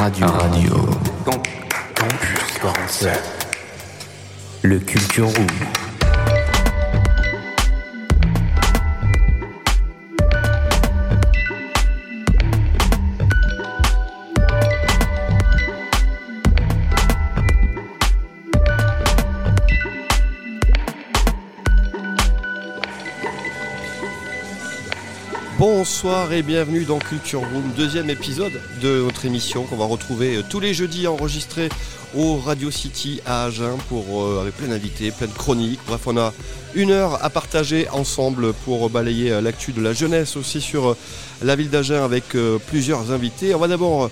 Radio. Radio. Campus 47. Le Culture Room. Bonsoir et bienvenue dans Culture Room, deuxième épisode de notre émission qu'on va retrouver euh, tous les jeudis enregistré au Radio City à Agen pour, euh, avec plein d'invités, plein de chroniques. Bref, on a une heure à partager ensemble pour balayer euh, l'actu de la jeunesse aussi sur la ville d'Agen avec plusieurs invités. On va d'abord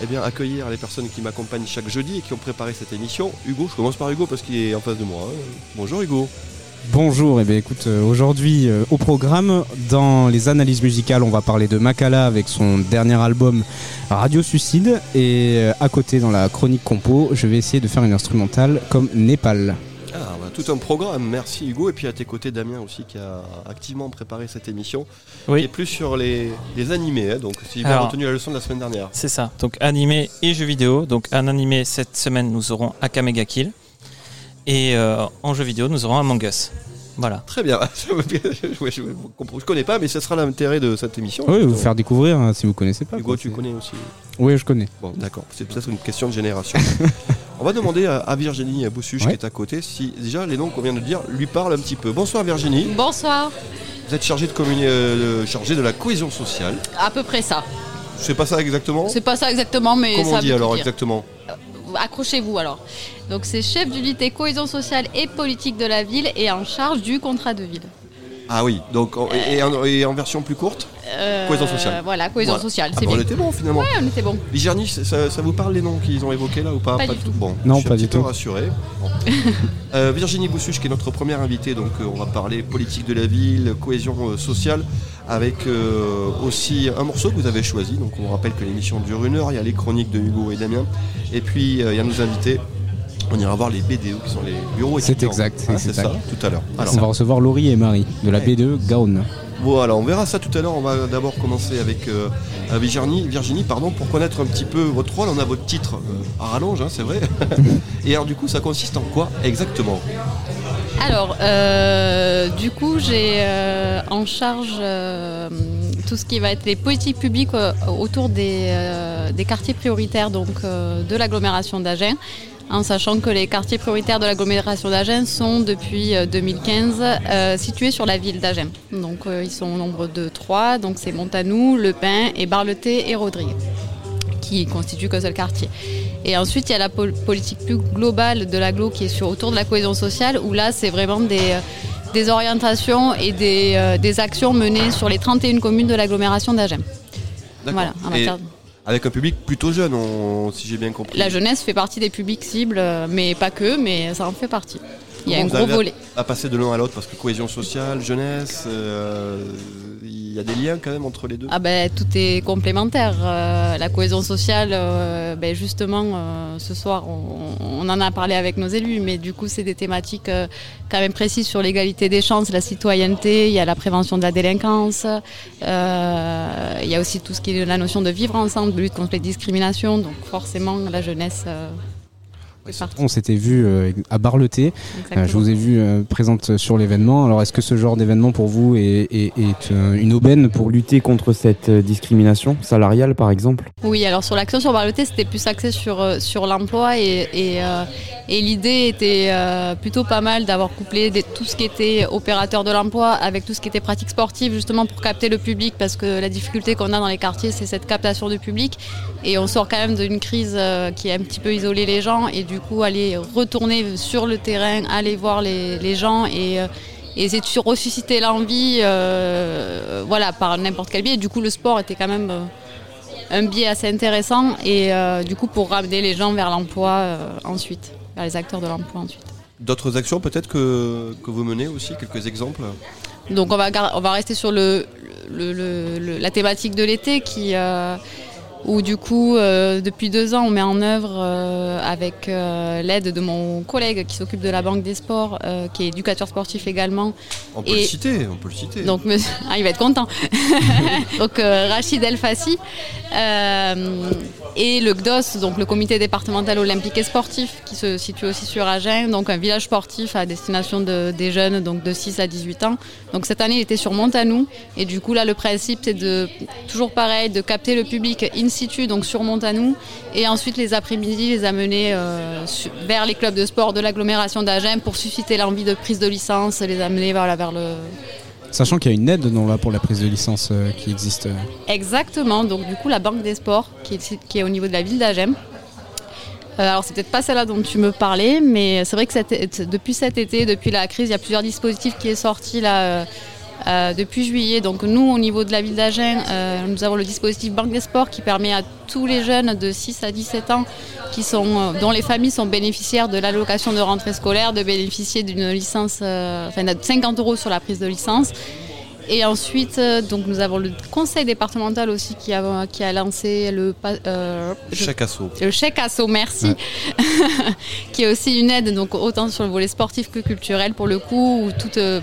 eh accueillir les personnes qui m'accompagnent chaque jeudi et qui ont préparé cette émission. Hugo, je commence par Hugo parce qu'il est en face de moi. hein. Bonjour Hugo. Bonjour, et bien écoute, euh, aujourd'hui euh, au programme, dans les analyses musicales, on va parler de Makala avec son dernier album Radio Suicide, et euh, à côté, dans la chronique compo, je vais essayer de faire une instrumentale comme Népal. Ah, bah, tout un programme, merci Hugo. Et puis à tes côtés, Damien aussi, qui a activement préparé cette émission. Oui. Qui est plus sur les, les animés, hein, donc si bien retenu la leçon de la semaine dernière. C'est ça. Donc animé et jeux vidéo. Donc en animé cette semaine nous aurons Aka Mega Kill et euh, en jeu vidéo nous aurons Among Us. Voilà. Très bien, je, je, je connais pas, mais ce sera l'intérêt de cette émission. Oui, vous faire découvrir hein, si vous connaissez pas. Hugo, quoi, tu connais aussi. Oui, je connais. Bon, d'accord, c'est peut-être une question de génération. On va demander à, à Virginie Boussuche Ouais. qui est à côté si déjà les noms qu'on vient de dire lui parlent un petit peu. Bonsoir Virginie, Bonsoir, vous êtes chargée de, communi- euh, chargée de la cohésion sociale. à peu près ça. C'est pas ça exactement? C'est pas ça exactement, mais Comment ça on dit veut alors dire. exactement? Accrochez-vous alors. Donc c'est chef d'unité cohésion sociale et politique de la ville et en charge du contrat de ville. Ah oui, donc en- et, et en, et en version plus courte Euh, Cohésion sociale. Voilà, cohésion Voilà. sociale, Ah c'est bah, On bien. était bon finalement. Ouais, on était bon. Virginie, ça, ça vous parle les noms qu'ils ont évoqués là ou pas Pas du tout. Bon, Non, je suis pas un du petit peu tout. rassuré. Bon. Euh, Virginie Boussuche qui est notre première invitée, donc euh, on va parler politique de la ville, cohésion euh, sociale, avec euh, aussi un morceau que vous avez choisi. Donc on rappelle que l'émission dure une heure, il y a les chroniques de Hugo et Damien, et puis euh, il y a nos invités. On ira voir les BDO qui sont les bureaux C'est exact, Ah, c'est ça, tout à l'heure. On va recevoir Laurie et Marie de la Ouais. B2 Gaon. Voilà, on verra ça tout à l'heure. On va d'abord commencer avec euh, euh, Virginie, Virginie pardon, pour connaître un petit peu votre rôle. On a votre titre euh, à rallonge, hein, c'est vrai. Et alors du coup, ça consiste en quoi exactement? Alors, euh, du coup, j'ai euh, en charge euh, tout ce qui va être les politiques publiques autour des, quartiers prioritaires donc, de l'agglomération d'Agen, en sachant que les quartiers prioritaires de l'agglomération d'Agen sont depuis euh, 2015 euh, situés sur la ville d'Agen. Donc, ils sont au nombre de trois, donc c'est Montanou, Le Pin et Barleté et Rodrigue qui constituent qu'un seul quartier. Et ensuite, il y a la pol- politique plus globale de l'agglo qui est sur, autour de la cohésion sociale, où là, c'est vraiment des, euh, des orientations et des, euh, des actions menées sur les 31 communes de l'agglomération. D'accord. Voilà, en avec un public plutôt jeune, on- si j'ai bien compris. La jeunesse fait partie des publics cibles, euh, mais pas que, mais ça en fait partie. Il y a Comment un vous gros volet. À passer de l'un à l'autre, parce que cohésion sociale, jeunesse, euh, y a des liens quand même entre les deux. Ah ben, tout est complémentaire. Euh, la cohésion sociale, euh, ben, justement, euh, ce soir, on, on en a parlé avec nos élus, mais du coup, c'est des thématiques quand même précises sur l'égalité des chances, la citoyenneté, il y a la prévention de la délinquance, il y a aussi tout ce qui est la notion de vivre ensemble, de lutte contre les discriminations, donc forcément, la jeunesse. On s'était vu euh, à Barleté. Euh, je vous ai vu euh, présente sur l'événement. Alors, est-ce que ce genre d'événement pour vous est, est- est, une aubaine pour lutter contre cette discrimination salariale par exemple? Oui, alors sur l'action sur Barleté, c'était plus axé sur, sur l'emploi et, et, euh, et l'idée était euh, plutôt pas mal d'avoir couplé des- tout ce qui était opérateur de l'emploi avec tout ce qui était pratique sportive, justement pour capter le public, parce que la difficulté qu'on a dans les quartiers, c'est cette captation du public. Et on sort quand même d'une crise euh, qui a un petit peu isolé les gens, et du coup, aller retourner sur le terrain, aller voir les, les gens et. euh, et essayer de ressusciter l'envie euh, voilà, par n'importe quel biais. Et du coup, le sport était quand même euh, un biais assez intéressant et euh, du coup pour ramener les gens vers l'emploi ensuite, vers les acteurs de l'emploi ensuite. D'autres actions peut-être que, que vous menez aussi, quelques exemples? Donc on va, on va rester sur le, le- le- le- la thématique de l'été qui, où du coup, euh, depuis deux ans, on met en œuvre euh, avec euh, l'aide de mon collègue qui s'occupe de la Banque des Sports, qui est éducateur sportif également. On peut Et- le citer, on peut le citer. Donc, monsieur- ah, il va être content. donc, Rachid El Fassi. et le GDOS, donc le comité départemental olympique et sportif, qui se situe aussi sur Agen, donc un village sportif à destination de- des jeunes, donc de 6 à 18 ans. Donc cette année, il était sur Montanou. Et du coup, là, le principe, c'est de, toujours pareil, de capter le public in situ, donc sur Montanou, et ensuite les après-midi, les amener euh, vers les clubs de sport de l'agglomération d'Agen pour susciter l'envie de prise de licence, les amener voilà, vers le, Sachant qu'il y a une aide non, là, pour la prise de licence euh, qui existe. euh. Exactement, donc du coup la Banque des Sports qui est, qui est au niveau de la ville d'Agen. Euh, alors c'est peut-être pas celle-là dont tu me parlais, mais c'est vrai que cet- depuis cet été, depuis la crise, il y a plusieurs dispositifs qui est sorti là euh, euh, depuis juillet. Donc nous au niveau de la ville d'Agen, euh, nous avons le dispositif Banque des Sports qui permet à tous les jeunes de 6 à 17 ans euh, dont les familles sont bénéficiaires de l'allocation de rentrée scolaire de bénéficier d'une licence, enfin de 50 euros sur la prise de licence. Et ensuite, euh, donc nous avons le conseil départemental aussi qui a, qui a lancé le, euh, je- Chaque assaut. le chèque asso, merci, qui est aussi une aide, donc autant sur le volet sportif que culturel pour le coup, ou euh,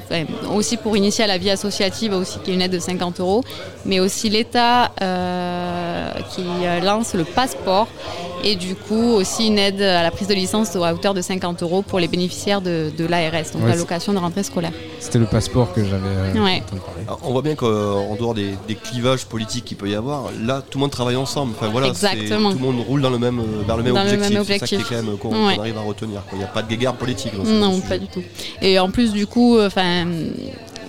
aussi pour initier à la vie associative, aussi qui est une aide de 50 euros, mais aussi l'État euh, qui lance le passeport et du coup aussi une aide à la prise de licence à hauteur de 50 euros pour les bénéficiaires de, de l'ARS, donc Ouais, l'allocation de rentrée scolaire. C'était le passeport que j'avais Ouais. Alors, on voit bien qu'en dehors des, des clivages politiques qu'il peut y avoir, là tout le monde travaille ensemble. Enfin voilà, Exactement. tout le monde roule dans le même, euh, vers le même Dans objectif. C'est ça qui est quand même qu'on Ouais. arrive à retenir. Il n'y a pas de guéguerre politique dans Non, pas du tout. Et en plus, du coup, euh, enfin,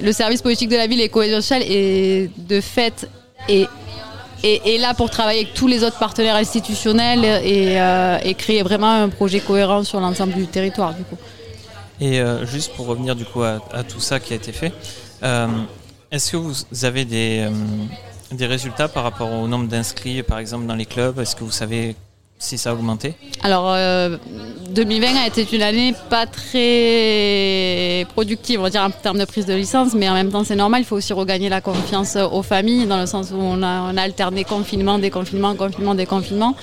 le service politique de la ville et cohésion sociale est de fait et est, est là pour travailler avec tous les autres partenaires institutionnels et, euh, et créer vraiment un projet cohérent sur l'ensemble du territoire. Du coup. Et euh, juste pour revenir du coup à, à tout ça qui a été fait, euh, est-ce que vous avez des, euh, des résultats par rapport au nombre d'inscrits par exemple dans les clubs? Est-ce que vous savez si ça a augmenté? Alors, euh, 2020 a été une année pas très productive, on va dire, en termes de prise de licence, mais en même temps, c'est normal, il faut aussi regagner la confiance aux familles, dans le sens où on a, alterné confinement, déconfinement, confinement, déconfinement.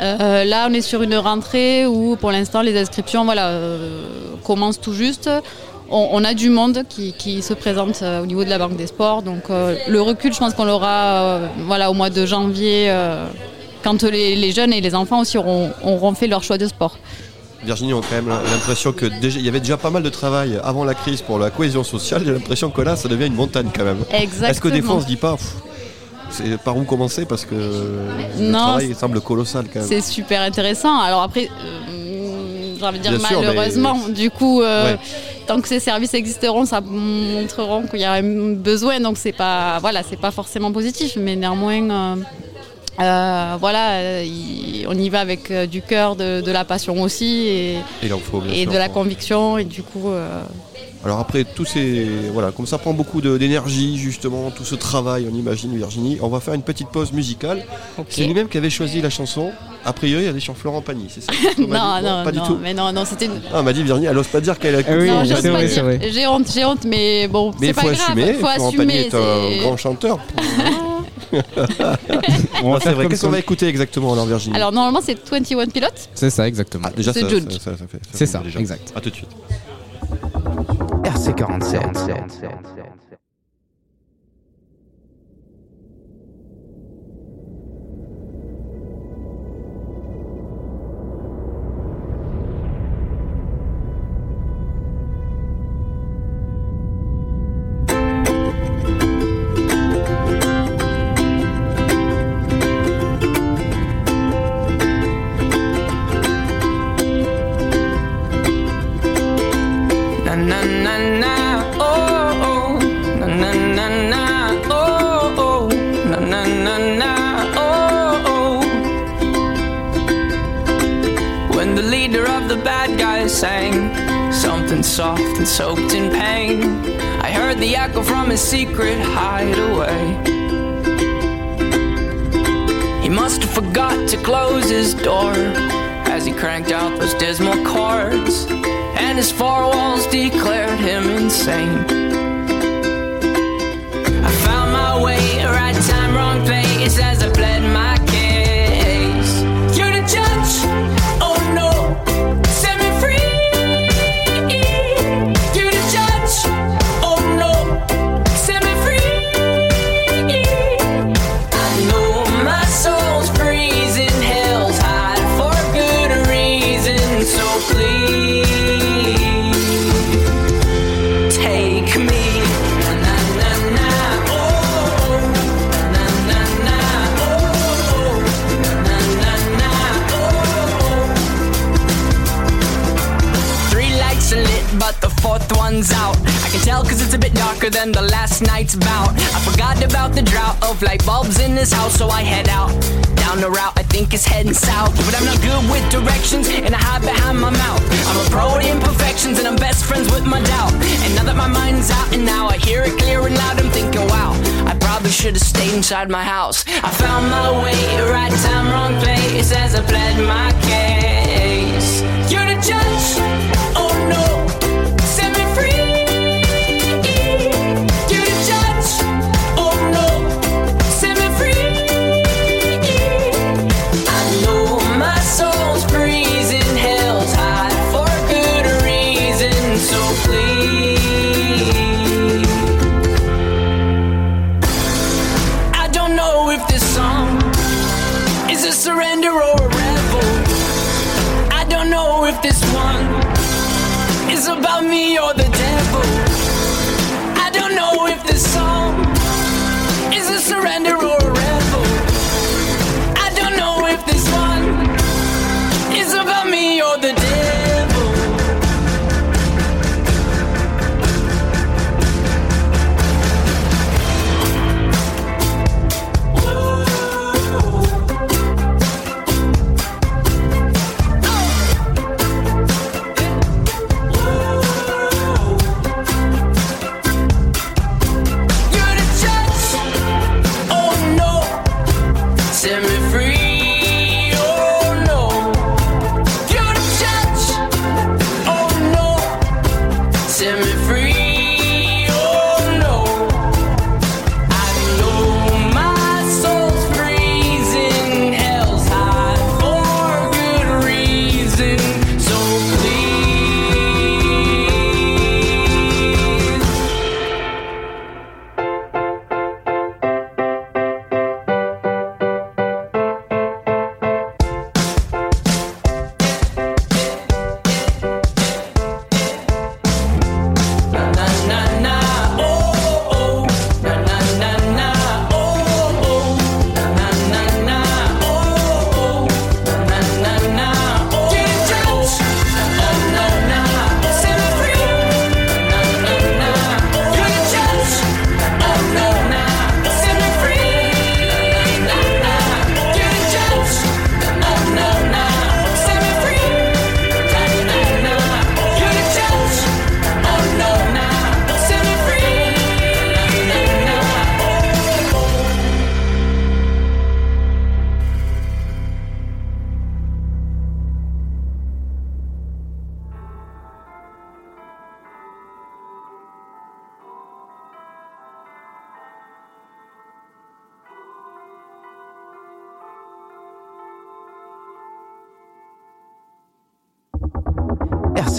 Euh, là, on est sur une rentrée où, pour l'instant, les inscriptions voilà, euh, commencent tout juste. On, on a du monde qui, qui se présente euh, au niveau de la Banque des Sports. Donc, euh, le recul, je pense qu'on l'aura euh, voilà, au mois de janvier, quand les, les jeunes et les enfants aussi auront, auront fait leur choix de sport. Virginie, on a quand même l'impression que déjà, il y avait déjà pas mal de travail avant la crise pour la cohésion sociale. J'ai l'impression que là, ça devient une montagne quand même. Exactement. Est-ce que des fois on se dit pas, c'est par où commencer parce que le travail semble colossal quand même. C'est super intéressant. Alors après, euh, j'ai envie de dire Bien sûr, mais- malheureusement, du coup, euh, Ouais. Tant que ces services existeront, ça montreront qu'il y a un besoin. Donc c'est pas, voilà, c'est pas forcément positif, mais néanmoins. euh, euh, voilà, il- on y va avec euh, du cœur, de, de la passion aussi et, faut et de la conviction et du coup euh, Alors après tous ces voilà, comme ça prend beaucoup d'énergie justement, tout ce travail, on imagine Virginie. On va faire une petite pause musicale. C'est lui-même qui avait choisi la chanson. A priori, elle est sur Florent Pagny, c'est ça non non pas du tout. mais non non c'était une... Ah, on m'a dit Virginie, elle ose pas dire qu'elle a. Ah oui, non, j'ose pas dire. J'ai honte, j'ai honte, mais bon, Mais c'est il pas faut grave, assumer. faut Florent Pagny assumer. est un grand chanteur. C'est vrai. Qu'est-ce qu'on va écouter exactement alors Virginie Alors normalement c'est 21 Pilotes. C'est ça, exactement. Ah, déjà c'est ça, Judge. ça, ça- ça fait. C'est ça, déjà. exact. À tout de suite. RC47. Dismal chords and his four walls declared him insane. I found my way, right time, wrong place as I bled a bit darker than the last night's bout. I forgot about the drought of light bulbs in this house, so I head out. Down the route I think is heading south. But I'm not good with directions and I hide behind my mouth. I'm a pro at imperfections and I'm best friends with my doubt. And now that my mind's out and now I hear it clear and loud, I'm thinking, wow, I probably should have stayed inside my house. I found my way, right time, wrong place as I pled my case. You're the judge, oh no,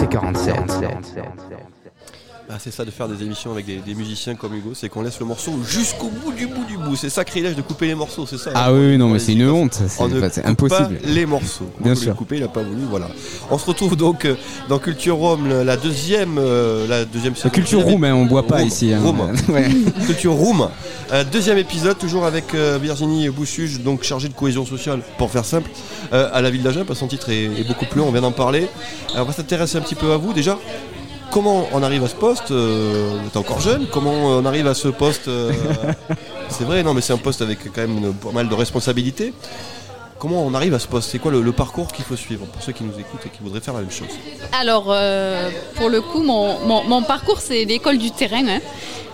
RC47. Ah, c'est ça de faire des émissions avec des, des musiciens comme Hugo, c'est qu'on laisse le morceau jusqu'au bout du bout du bout. C'est sacrilège de couper les morceaux, c'est ça Ah oui, oui, non, On mais les c'est une honte. C'est On ne enfin, c'est coupe impossible. pas les morceaux. On Bien voulait sûr. le couper, il n'a pas voulu, voilà. On se retrouve donc euh, dans Culture Rome, la deuxième, euh, la deuxième La culture room, hein, on boit pas ici. hein. Ouais. Culture Room. Euh, deuxième épisode, toujours avec euh, Virginie Boussuge, donc chargée de cohésion sociale, pour faire simple, à la ville d'Agen, parce que son titre est, est beaucoup plus long, on vient d'en parler. Alors, on va s'intéresser un petit peu à vous déjà. Comment on arrive à ce poste euh, Vous êtes encore jeune, comment on arrive à ce poste euh, C'est vrai, non, mais c'est un poste avec quand même une- pas mal de responsabilités. Comment on arrive à ce poste C'est quoi le, le parcours qu'il faut suivre pour ceux qui nous écoutent et qui voudraient faire la même chose Alors, euh, pour le coup, mon, mon- mon parcours, c'est l'école du terrain. hein.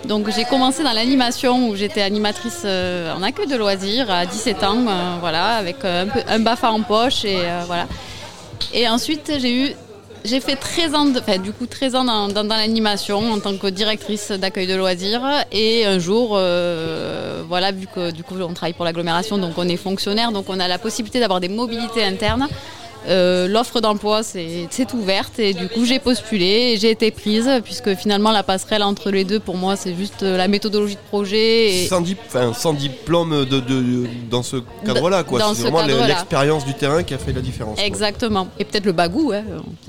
Donc, j'ai commencé dans l'animation où j'étais animatrice euh, en accueil de loisirs à 17 ans, euh, voilà, avec euh, un, peu, un BAFA en poche et euh, voilà. Et ensuite, j'ai eu, j'ai fait 13 ans, enfin, du coup, 13 ans dans l'animation en tant que directrice d'accueil de loisirs. Et un jour, euh, voilà, vu que du coup, on travaille pour l'agglomération, donc on est fonctionnaire, donc on a la possibilité d'avoir des mobilités internes. Euh, L'offre d'emploi s'est ouverte et du coup j'ai postulé et j'ai été prise puisque finalement la passerelle entre les deux pour moi c'est juste euh, la méthodologie de projet et sans, dip- enfin, sans diplôme de, de- dans ce cadre-là, quoi. C'est ce vraiment l'expérience du terrain qui a fait la différence. quoi. exactement et peut-être le bagou hein.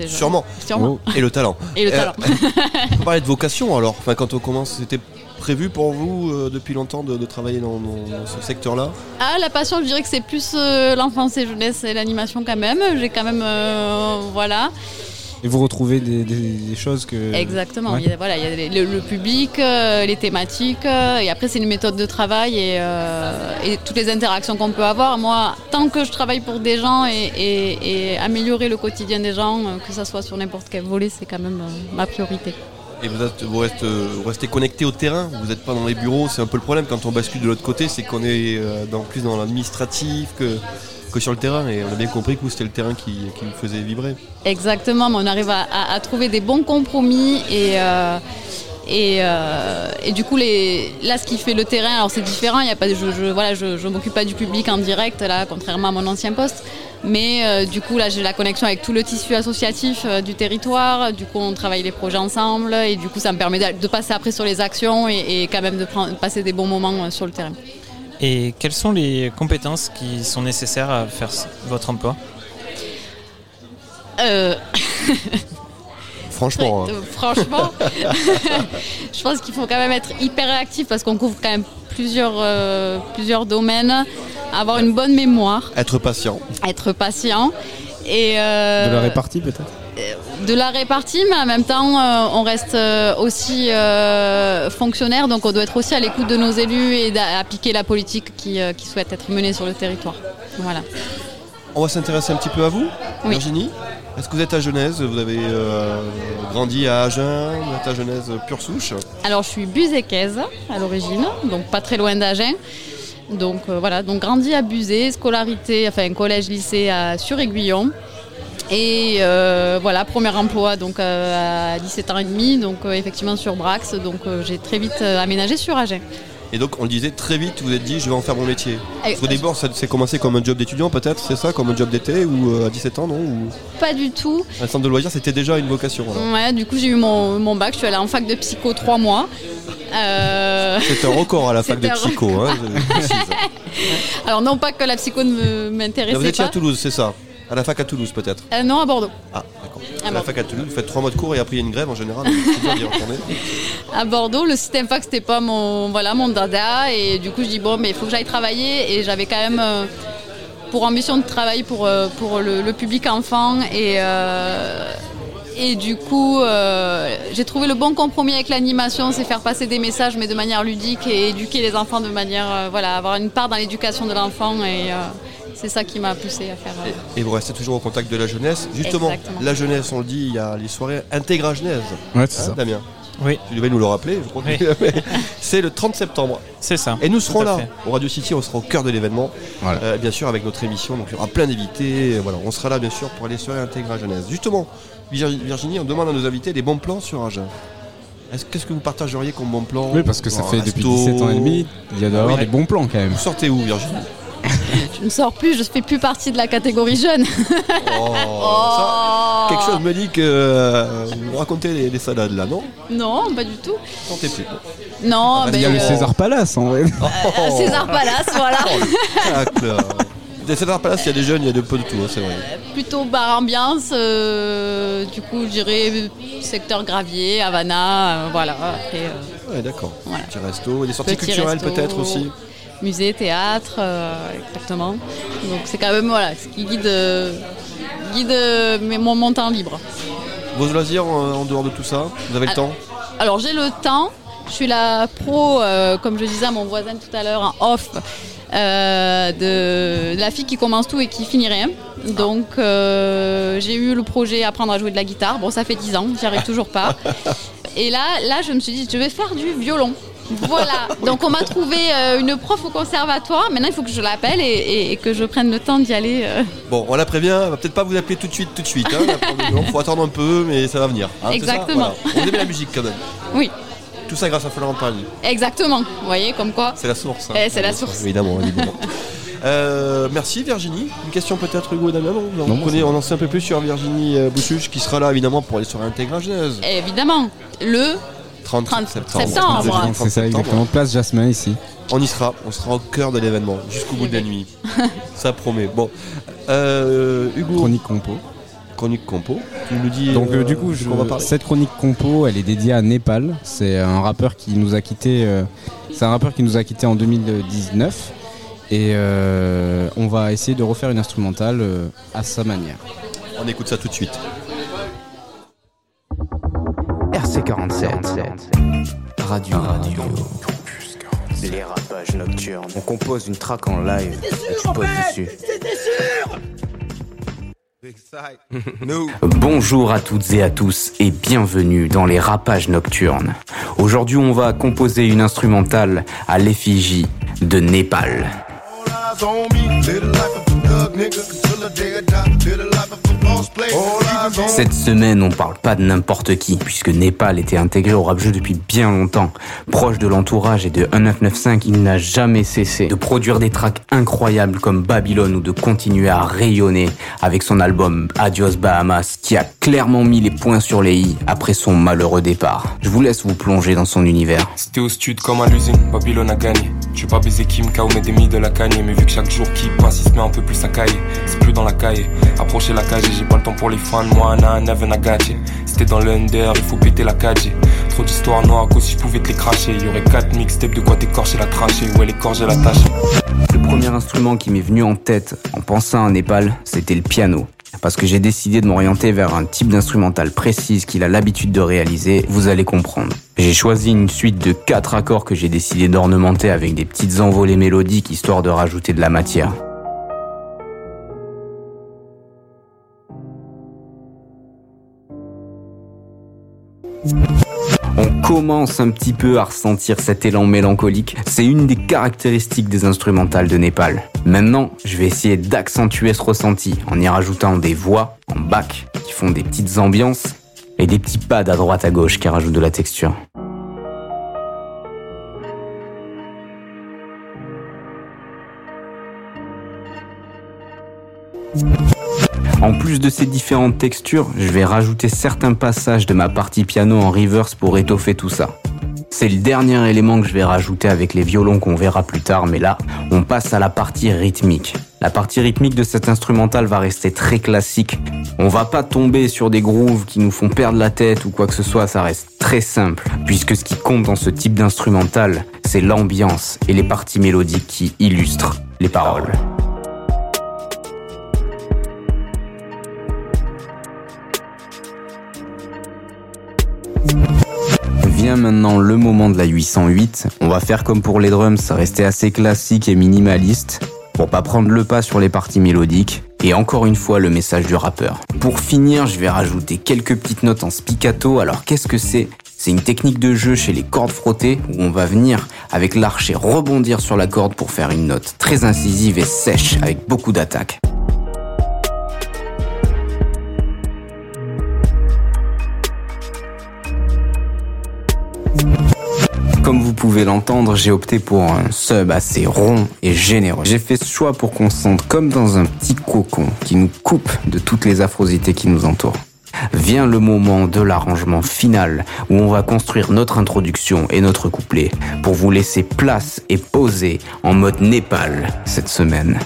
Sûrement. Sûrement. Et le talent. et le Euh, talent On parler de vocation alors. Enfin, quand on commence, c'était prévu pour vous euh, depuis longtemps de, de travailler dans, dans- dans ce secteur-là? Ah, la passion, je dirais que c'est plus euh, l'enfance et jeunesse et l'animation quand même. J'ai quand même, euh, voilà. Et vous retrouvez des, des- des choses que. Exactement. ouais. Il y a, voilà, il y a les- le, le public, euh, les thématiques, euh, et après c'est une méthode de travail et, euh, et toutes les interactions qu'on peut avoir. Moi, tant que je travaille pour des gens et, et- et améliorer le quotidien des gens, euh, que ça soit sur n'importe quel volet, c'est quand même euh, ma priorité. Et vous, restez, connecté au terrain, vous n'êtes pas dans les bureaux, c'est un peu le problème quand on bascule de l'autre côté, c'est qu'on est euh, plus dans l'administratif que, sur le terrain. Et on a bien compris que c'était le terrain qui, vous faisait vibrer. Exactement, mais on arrive à trouver des bons compromis et, euh, et, euh, et du coup les, là ce qui fait le terrain, alors c'est différent, il y a pas, je, je, voilà, je, je m'occupe pas du public en direct là, contrairement à mon ancien poste, mais euh, du coup là j'ai la connexion avec tout le tissu associatif euh, du territoire, du coup on travaille les projets ensemble. Et du coup ça me permet de, de passer après sur les actions et, et quand même de prendre, passer des bons moments sur le terrain. Et quelles sont les compétences qui sont nécessaires à faire votre emploi? Euh, Franchement, hein. Euh, Franchement, je pense qu'il faut quand même être hyper réactif parce qu'on couvre quand même plusieurs, euh, plusieurs domaines. Avoir une bonne mémoire, être patient. être patient et euh, De la répartie peut-être de la répartie, mais en même temps, euh, on reste euh, aussi euh, fonctionnaire, donc on doit être aussi à l'écoute de nos élus et d'appliquer la politique qui, euh, qui souhaite être menée sur le territoire. Voilà. On va s'intéresser un petit peu à vous, Oui. Virginie. Est-ce que vous êtes à Genèse Vous avez euh, grandi à Agen Vous êtes à Genèse pure souche Alors je suis busécaise à l'origine, donc pas très loin d'Agen. Donc euh, voilà, donc grandi à Buzet, scolarité, enfin collège-lycée à Sur-Aiguillon. Et euh, voilà, premier emploi donc à 17 ans et demi, donc effectivement sur Brax, donc j'ai très vite aménagé sur Agen. Et donc on le disait très vite, vous vous êtes dit je vais en faire mon métier. Parce qu'au début, ça s'est commencé comme un job d'étudiant peut-être, c'est ça, comme un job d'été ou euh, à 17 ans, non Ou? Pas du tout. un centre de loisirs, c'était déjà une vocation. alors. Ouais, du coup j'ai eu mon, mon bac, je suis allée en fac de psycho trois mois. Euh, C'est un record à la fac de C'était psycho. Hein, alors non pas que la psycho ne me- Là, vous m'intéressait étiez à pas. Toulouse, c'est ça À la fac à Toulouse peut-être Euh, non à Bordeaux. Ah, d'accord. Ah à la fac à Toulouse, vous faites trois mois de cours et après il y a une grève en général. donc à Bordeaux. Le système fac, c'était pas mon, voilà, mon dada. Et du coup, je dis, bon, mais il faut que j'aille travailler. Et j'avais quand même euh, pour ambition de travailler pour, euh, pour le, le public enfant. Et, et du coup, j'ai trouvé le bon compromis avec l'animation, c'est faire passer des messages, mais de manière ludique et éduquer les enfants de manière, voilà, avoir une part dans l'éducation de l'enfant. Et c'est ça qui m'a poussé à faire. euh, Et vous restez toujours au contact de la jeunesse. Justement, Exactement. la jeunesse, on le dit, il y a les soirées Intègre à Genèse. Ouais, c'est Hein, ça. Damien Oui, Tu devais nous le rappeler, je crois. Oui. c'est le 30 septembre. c'est ça. Et nous serons là, fait. au Radio City, on sera au cœur de l'événement. Voilà. Euh, bien sûr, avec notre émission. Donc il y aura plein d'invités. Voilà, on sera là, bien sûr, pour les soirées Intègre à Genèse. Justement, Vir- Virginie, on demande à nos invités des bons plans sur Agen. Est-ce- Qu'est-ce que vous partageriez comme bon plan Oui, parce que ça fait depuis resto 17 ans et demi, il y a d'avoir oui. des bons plans quand même. Vous sortez où, Virginie? Je ne sors plus, je fais plus partie de la catégorie jeune. Oh, ça, Quelque chose me dit que euh, vous racontez les, les salades là, non? Non, pas du tout. Plus. Non, Ah, ben, Il y a le euh, César Palace en vrai. euh, César Palace, voilà. Des César Palace, il y a des jeunes, il y a de peu de tout, hein, c'est vrai. Plutôt bar ambiance, euh, du coup, je dirais secteur Gravier, Havana, euh, voilà. Après, euh, Ouais, d'accord. Voilà. Petit resto, des sorties Petit culturelles peut-être aussi. Musée, théâtre, euh, exactement. Donc c'est quand même voilà, ce qui guide, euh, guide euh, mon, mon temps libre. Vos loisirs en dehors de tout ça, vous avez le temps Alors j'ai le temps, je suis la pro, euh, comme je disais à mon voisin tout à l'heure, en off, euh, de la fille qui commence tout et qui finit rien. Donc euh, j'ai eu le projet apprendre à jouer de la guitare. Bon, ça fait 10 ans, j'y arrive toujours pas. Et là, là, je me suis dit, je vais faire du violon. Voilà, donc on m'a trouvé euh, une prof au conservatoire. Maintenant, il faut que je l'appelle et, et- et que je prenne le temps d'y aller. euh. Bon, on la prévient, elle va peut-être pas vous appeler tout de suite, tout de suite. Il faut attendre un peu, mais ça va venir. hein, ça Exactement. Voilà. On aimait la musique quand même. Oui, Tout ça grâce à Florent Pagny. exactement. Vous voyez, comme quoi. C'est la source. hein. Eh, c'est la source. Évidemment, évidemment. Euh, merci Virginie. Une question peut-être Hugo et Damien non on, Non, connaît- c'est on en sait un peu plus sur Virginie Boussuche qui sera là évidemment pour les soirées intégrales Genèse. Évidemment, le 30, 30 septembre. septembre. Jeudi 30 C'est ça exactement. Place Jasmin ici. On y sera, on sera au cœur de l'événement jusqu'au bout de la nuit. Ça promet. Bon, Euh, Hugo, Chronique compo. chronique compo. Tu nous dis. Donc euh, euh, du coup, je- quoi on va parler. cette chronique compo, elle est dédiée à Népal. C'est un rappeur qui nous a quitté. euh, c'est un rappeur qui nous a quitté en 2019. Et euh, on va essayer de refaire une instrumentale euh, à sa manière. On écoute ça tout de suite. RC47. Radio. Radio. Les rapages nocturnes. On compose une track en live et tu poses dessus. Bonjour à toutes et à tous et bienvenue dans les rapages nocturnes. Aujourd'hui, on va composer une instrumentale à l'effigie de Népal. Cette semaine, on parle pas de n'importe qui, puisque Népal était intégré au rap jeu depuis bien longtemps. Proche de l'entourage et de 1995, il n'a jamais cessé de produire des tracks incroyables comme Babylone ou de continuer à rayonner avec son album Adios Bahamas, qui a clairement mis les points sur les i après son malheureux départ. Je vous laisse vous plonger dans son univers. C'était au stud comme à l'usine, Babylone a gagné. Je vais pas baiser Kim K ou mis de la cagne, mais vu que chaque jour qui passe, il se met un peu plus à cailler. C'est plus dans la caille, approchez la cage, j'ai pas le temps pour les fans, moi, na, never na. C'était dans l'under, il faut péter la cage. Trop d'histoires noires, que si je pouvais te les cracher. Y aurait 4 mixtapes de quoi t'écorcher la trachée, ouais, l'écorcher la tâche. Le premier instrument qui m'est venu en tête en pensant à Népal, c'était le piano. Parce que j'ai décidé de m'orienter vers un type d'instrumental précise qu'il a l'habitude de réaliser, vous allez comprendre. J'ai choisi une suite de quatre accords que j'ai décidé d'ornementer avec des petites envolées mélodiques histoire de rajouter de la matière. On commence un petit peu à ressentir cet élan mélancolique. C'est une des caractéristiques des instrumentales de Népal. Maintenant, je vais essayer d'accentuer ce ressenti en y rajoutant des voix en bac qui font des petites ambiances et des petits pads à droite à gauche qui rajoutent de la texture. En plus de ces différentes textures, je vais rajouter certains passages de ma partie piano en reverse pour étoffer tout ça. C'est le dernier élément que je vais rajouter avec les violons qu'on verra plus tard, mais là, on passe à la partie rythmique. La partie rythmique de cet instrumental va rester très classique. On va pas tomber sur des grooves qui nous font perdre la tête ou quoi que ce soit, ça reste très simple, puisque ce qui compte dans ce type d'instrumental, c'est l'ambiance et les parties mélodiques qui illustrent les paroles. Vient maintenant le moment de la 808. On va faire comme pour les drums, rester assez classique et minimaliste pour pas prendre le pas sur les parties mélodiques. Et encore une fois, le message du rappeur. Pour finir, je vais rajouter quelques petites notes en spiccato. Alors qu'est-ce que c'est? C'est une technique de jeu chez les cordes frottées où on va venir avec l'archer rebondir sur la corde pour faire une note très incisive et sèche avec beaucoup d'attaque. Comme vous pouvez l'entendre, j'ai opté pour un sub assez rond et généreux. J'ai fait ce choix pour qu'on se sente comme dans un petit cocon qui nous coupe de toutes les affrosités qui nous entourent. Vient le moment de l'arrangement final où on va construire notre introduction et notre couplet pour vous laisser place et poser en mode Népal cette semaine.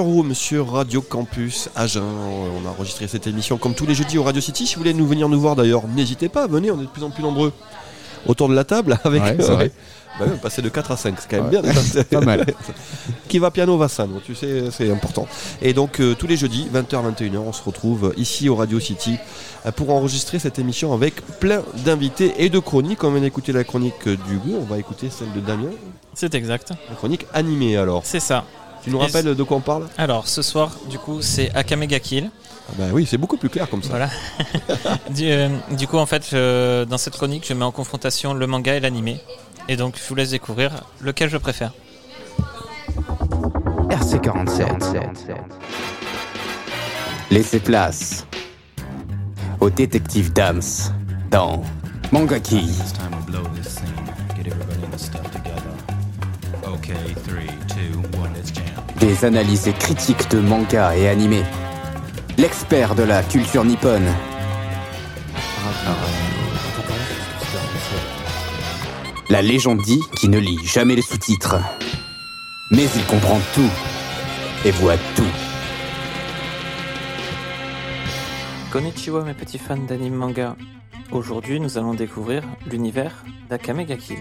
Culture Room sur Radio Campus Agen. On a enregistré cette émission comme tous les jeudis au Radio City. Si vous voulez nous venir nous voir d'ailleurs, n'hésitez pas, venez, on est de plus en plus nombreux autour de la table avec Ouais, c'est vrai. Bah de 4 à 5, c'est quand même Ouais. bien. Pas mal. Qui va piano va san, tu sais, c'est important. Et donc euh, tous les jeudis, 20h, 21h, on se retrouve ici au Radio City euh, pour enregistrer cette émission avec plein d'invités et de chroniques. On vient d'écouter la chronique du goût, on va écouter celle de Damien, C'est exact. la chronique animée alors. C'est ça. Tu nous rappelles de quoi on parle Alors, ce soir, du coup, c'est Akamega Kill. ah Bah oui, c'est beaucoup plus clair comme ça. Voilà. du, euh, du coup, en fait, euh, dans cette chronique, je mets en confrontation le manga et l'animé. Et donc, je vous laisse découvrir lequel je préfère. RC47. Laissez place au détective Dams dans Manga Key. Des analyses et critiques de manga et animés. L'expert de la culture nippone. La légende dit qu'il ne lit jamais les sous-titres. Mais il comprend tout et voit tout. Konnichiwa, mes petits fans d'anime manga. Aujourd'hui, nous allons découvrir l'univers d'Akamega Kill.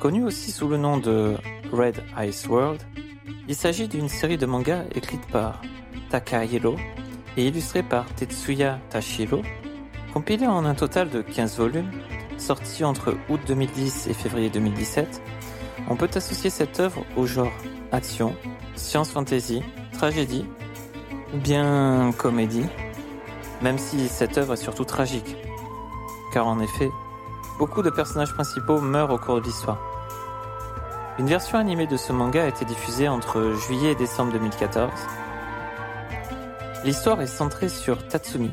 Connu aussi sous le nom de Red Ice World, il s'agit d'une série de mangas écrite par Takahiro et illustrée par Tetsuya Tashiro, compilée en un total de 15 volumes, sortis entre août 2010 et février 2017. On peut associer cette œuvre au genre action, science fantasy, tragédie ou bien comédie, même si cette œuvre est surtout tragique. Car en effet, beaucoup de personnages principaux meurent au cours de l'histoire. Une version animée de ce manga a été diffusée entre juillet et décembre 2014. L'histoire est centrée sur Tatsumi,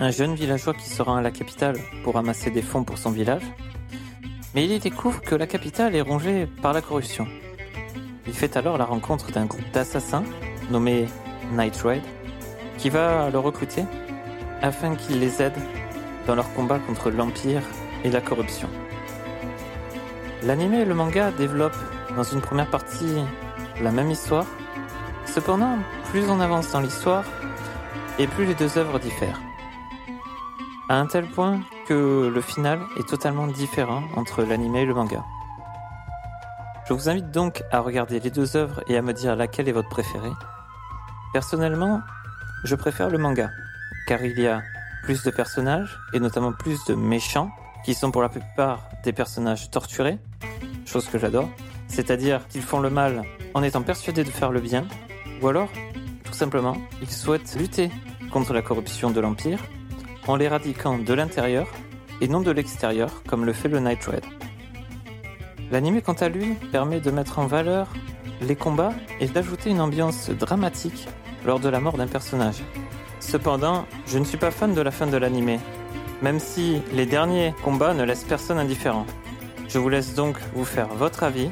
un jeune villageois qui se rend à la capitale pour ramasser des fonds pour son village. Mais il y découvre que la capitale est rongée par la corruption. Il fait alors la rencontre d'un groupe d'assassins nommé Night Ride qui va le recruter afin qu'il les aide dans leur combat contre l'Empire et la corruption. L'anime et le manga développent dans une première partie la même histoire. Cependant, plus on avance dans l'histoire, et plus les deux œuvres diffèrent. À un tel point que le final est totalement différent entre l'anime et le manga. Je vous invite donc à regarder les deux œuvres et à me dire laquelle est votre préférée. Personnellement, je préfère le manga, car il y a plus de personnages, et notamment plus de méchants, qui sont pour la plupart des personnages torturés, chose que j'adore, c'est-à-dire qu'ils font le mal en étant persuadés de faire le bien, ou alors, tout simplement, ils souhaitent lutter contre la corruption de l'Empire en l'éradiquant de l'intérieur et non de l'extérieur, comme le fait le Night Red. L'anime, quant à lui, permet de mettre en valeur les combats et d'ajouter une ambiance dramatique lors de la mort d'un personnage. Cependant, je ne suis pas fan de la fin de l'anime, même si les derniers combats ne laissent personne indifférent. Je vous laisse donc vous faire votre avis.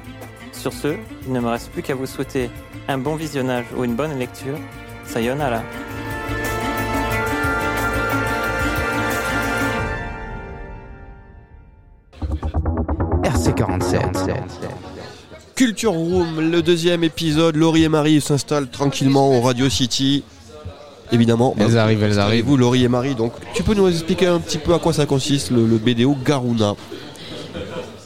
Sur ce, il ne me reste plus qu'à vous souhaiter un bon visionnage ou une bonne lecture. Sayonara. RC47. Culture Room, le deuxième épisode. Laurie et Marie s'installent tranquillement au Radio City. Évidemment. Elles arrivent, elles arrivent. Vous, Laurie et Marie. Donc, tu peux nous expliquer un petit peu à quoi ça consiste le, le BDO Garuna?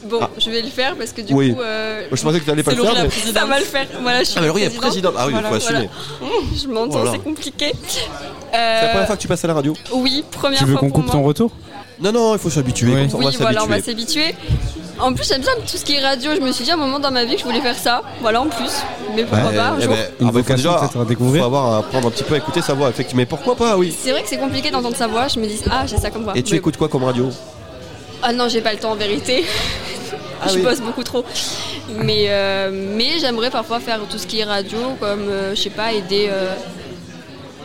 Bon, Ah. je vais le faire parce que du Oui. coup. euh, Je pensais que tu allais pas le faire. Mais-. Ça va le faire. Voilà, je suis Ah, mais Laurie est présidente. présidente. Ah oui, il Voilà, faut assumer. voilà. Je m'entends, Voilà. c'est compliqué. C'est la Euh, première fois que tu passes à la radio Oui, première Tu veux fois qu'on coupe moi. ton retour? Non, non, il faut s'habituer. Oui. Oui, va voilà, on va s'habituer. En plus, j'aime bien tout ce qui est radio. Je me suis dit à un moment dans ma vie que je voulais faire ça. Voilà, en plus. Mais pourquoi Ouais, pas un jour. Une bah, il faut vocation déjà- peut-être à découvrir. faut avoir à apprendre un petit peu à écouter sa voix, effectivement. Mais pourquoi pas, oui. C'est vrai que c'est compliqué d'entendre sa voix. Je me dis, ah, j'ai ça comme voix. Et tu Mais- écoutes quoi comme radio? Ah non, j'ai pas le temps en vérité. Ah je oui. bosse beaucoup trop. Mais, euh, mais j'aimerais parfois faire tout ce qui est radio, comme, euh, je sais pas, aider euh,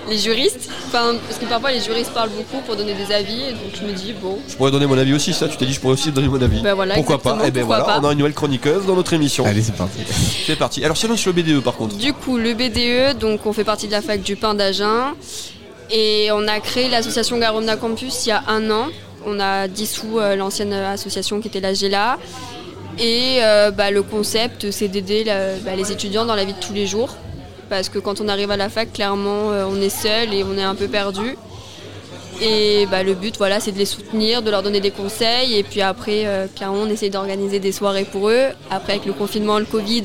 les juristes. Enfin, parce que parfois les juristes parlent beaucoup pour donner des avis, et donc je me dis, bon, Je pourrais donner mon avis aussi, ça. Tu t'es dit, je pourrais aussi donner mon avis. Ben voilà, pourquoi pas? exactement, Eh ben pourquoi voilà, pas. on a une nouvelle chroniqueuse dans notre émission. Allez, c'est parti. C'est parti. Alors, selon sur le BDE, par contre. Du coup, le BDE, donc on fait partie de la fac du pain d'Agen et on a créé l'association Garona Campus il y a un an. On a dissous euh, l'ancienne association qui était la GELA. Et euh, bah, le concept, c'est d'aider bah, les étudiants dans la vie de tous les jours. Parce que quand on arrive à la fac, clairement, euh, on est seul et on est un peu perdu. Et bah, le but, voilà, c'est de les soutenir, de leur donner des conseils. Et puis après, euh, clairement, on essaie d'organiser des soirées pour eux. Après, avec le confinement, le Covid,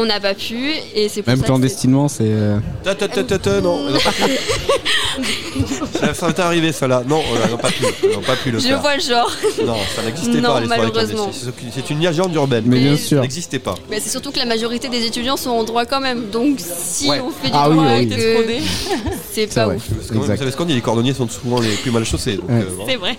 On n'a pas pu et c'est pour Même ça que clandestinement, c'est. euh, Ta, ta, ta, ta, ta, non, elles n'ont pas pu. ça ça t'est arrivé, ça là. Non, elles n'ont pas pu. Elles n'ont pas pu le Je faire. vois le genre. Non, ça n'existait Non, pas les soirées malheureusement. clandestines. C'est- une légende urbaine. Mais bien sûr. Ça n'existait pas. Mais c'est surtout que la majorité des étudiants sont en droit quand même. Donc si Ouais. on fait du Ah oui, droit oui. T'es que c'est C'est pas vrai. ouf. Parce que, vous savez ce qu'on dit, les cordonniers sont souvent les plus mal chaussés. donc, Ouais. euh, voilà. C'est vrai.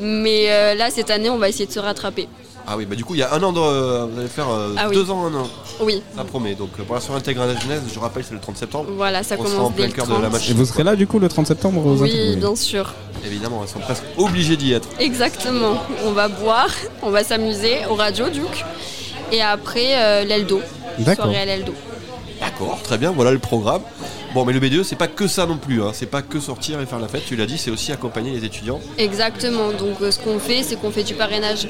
Mais euh, là, cette année, on va essayer de se rattraper. Ah oui, bah du coup, il y a un an, de, vous allez faire euh, Ah oui. deux ans, un an. Oui, Ça promet. Donc euh, pour la soirée intégrale à la jeunesse, je rappelle, c'est le 30 septembre. voilà, ça On sera en commence plein dès le cœur 30. de la Et vous serez là du coup le 30 septembre aux Oui, bien sûr. Évidemment, elles sont presque obligées d'y être. Exactement. On va boire, on va s'amuser au radio, Duke. Et après, euh, l'Eldo. D'accord. Soirée à l'Eldo. D'accord, très bien, voilà le programme. Bon, mais le BDE, c'est pas que ça non plus. Hein. C'est pas que sortir et faire la fête, tu l'as dit, c'est aussi accompagner les étudiants. Exactement. Donc, euh, ce qu'on fait, c'est qu'on fait du parrainage.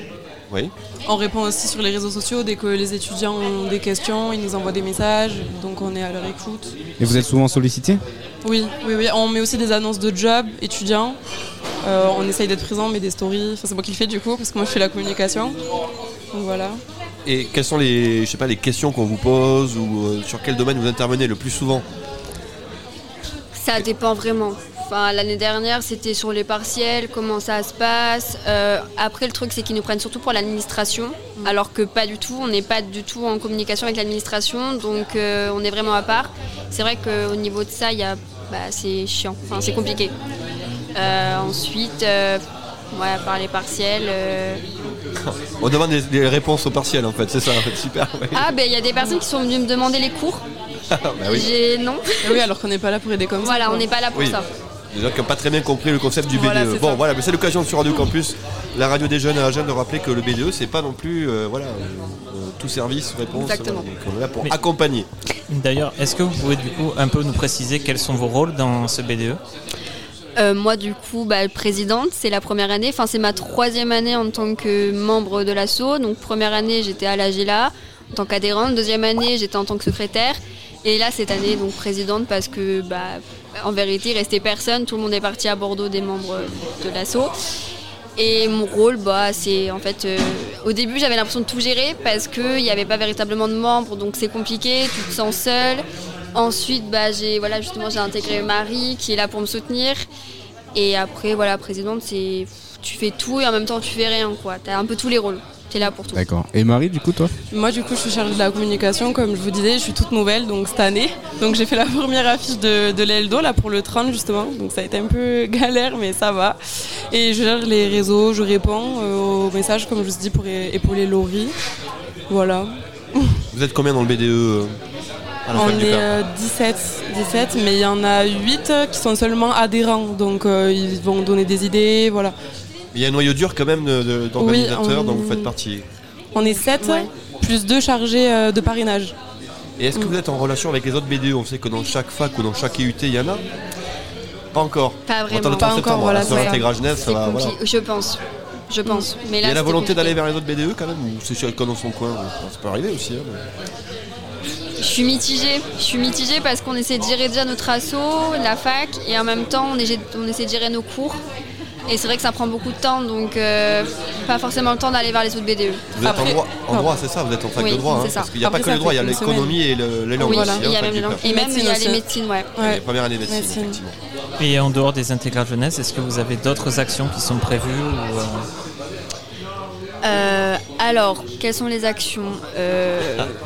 Oui. On répond aussi sur les réseaux sociaux dès que les étudiants ont des questions, ils nous envoient des messages, donc on est à leur écoute. Et vous êtes souvent sollicité? Oui, oui, oui. On met aussi des annonces de job étudiants. Euh, on essaye d'être présent, mais des stories. Enfin, c'est moi qui le fais du coup, parce que moi je fais la communication. Donc voilà. Et quelles sont les, je sais pas, les questions qu'on vous pose ou euh, sur quel domaine vous intervenez le plus souvent? Ça dépend vraiment. Enfin, l'année dernière, c'était sur les partiels, comment ça se passe. Euh, après, le truc, c'est qu'ils nous prennent surtout pour l'administration, alors que pas du tout. On n'est pas du tout en communication avec l'administration, donc euh, on est vraiment à part. C'est vrai qu'au niveau de ça, il y a, bah, c'est chiant. Enfin, c'est compliqué. Euh, ensuite, euh, ouais, à part les partiels. euh, On demande des, des réponses au partiel en fait, c'est ça, en fait, super. ouais. Ah, ben il y a des personnes qui sont venues me demander les cours. bah oui. J'ai non. Et oui, alors qu'on n'est pas là pour aider comme ça. Voilà, quoi. on n'est pas là pour Oui. ça. Des gens qui n'ont pas très bien compris le concept du BDE. c'est Bon, ça. voilà, mais c'est l'occasion sur Radio Campus, la radio des jeunes à Agen, de rappeler que le BDE, c'est pas non plus euh, voilà, euh, tout service, réponse. Exactement. voilà, donc on est là pour Mais- accompagner. D'ailleurs, est-ce que vous pouvez du coup un peu nous préciser quels sont vos rôles dans ce BDE Euh, moi, du coup, bah, présidente, c'est la première année. Enfin, c'est ma troisième année en tant que membre de l'ASSO. Donc, première année, j'étais à la GELA en tant qu'adhérente. Deuxième année, j'étais en tant que secrétaire. Et là, cette année, donc présidente, parce que, bah, en vérité, il restait personne. Tout le monde est parti à Bordeaux des membres de l'ASSO. Et mon rôle, bah, c'est en fait, euh, au début, j'avais l'impression de tout gérer parce qu'il n'y avait pas véritablement de membres, donc c'est compliqué, tu te sens seule. Ensuite, bah, j'ai voilà, justement, j'ai intégré Marie qui est là pour me soutenir. Et après, voilà, présidente, c'est tu fais tout et en même temps tu fais rien, quoi. T'as un peu tous les rôles. T'es là pour tout. D'accord. Et Marie, du coup, toi Moi, du coup, je suis chargée de la communication, comme je vous disais, je suis toute nouvelle, donc cette année. Donc, j'ai fait la première affiche de, de l'Eldo, là, pour le 30, justement. Donc, ça a été un peu galère, mais ça va. Et je gère les réseaux, je réponds euh, aux messages, comme je vous dis, pour épauler Laurie. Voilà. Vous êtes combien dans le BDE euh, On est Père euh, 17, 17, mais il y en a 8 qui sont seulement adhérents. Donc, euh, ils vont donner des idées, voilà. Il y a un noyau dur quand même d'organisateurs Oui, on- dont vous faites partie. On est 7, Ouais. plus 2 chargés euh, de parrainage. Et est-ce que vous êtes en relation avec les autres BDE On sait que dans chaque fac ou dans chaque IUT, il y en a Pas encore. Pas vraiment. Pas 30 encore, septembre, voilà, ça. va. Voilà. Je pense. Je pense. Mais Il y a la volonté d'aller vers les autres BDE quand même Ou c'est chacun dans son coin Enfin, Ça peut arriver aussi. hein, mais- Je suis mitigée. Je suis mitigée parce qu'on essaie de gérer déjà notre asso, la fac, et en même temps, on, essaie- on essaie de gérer nos cours. Et c'est vrai que ça prend beaucoup de temps, donc euh, pas forcément le temps d'aller vers les autres BDE. Vous êtes en Après- droit, en droit, c'est ça, vous êtes en fac Oui, de droit, hein, parce qu'il n'y a Après, pas que le droit, il y a l'économie et le- les langues Oui, aussi. il y hein, a fac même du les langues. Père. Et même, il y a les médecines, ouais. Ouais. Les premières années de médecine, Médecine. effectivement. Et en dehors des intégrales jeunesse, est-ce que vous avez d'autres actions qui sont prévues ou, euh, Euh, alors, quelles sont les actions Euh,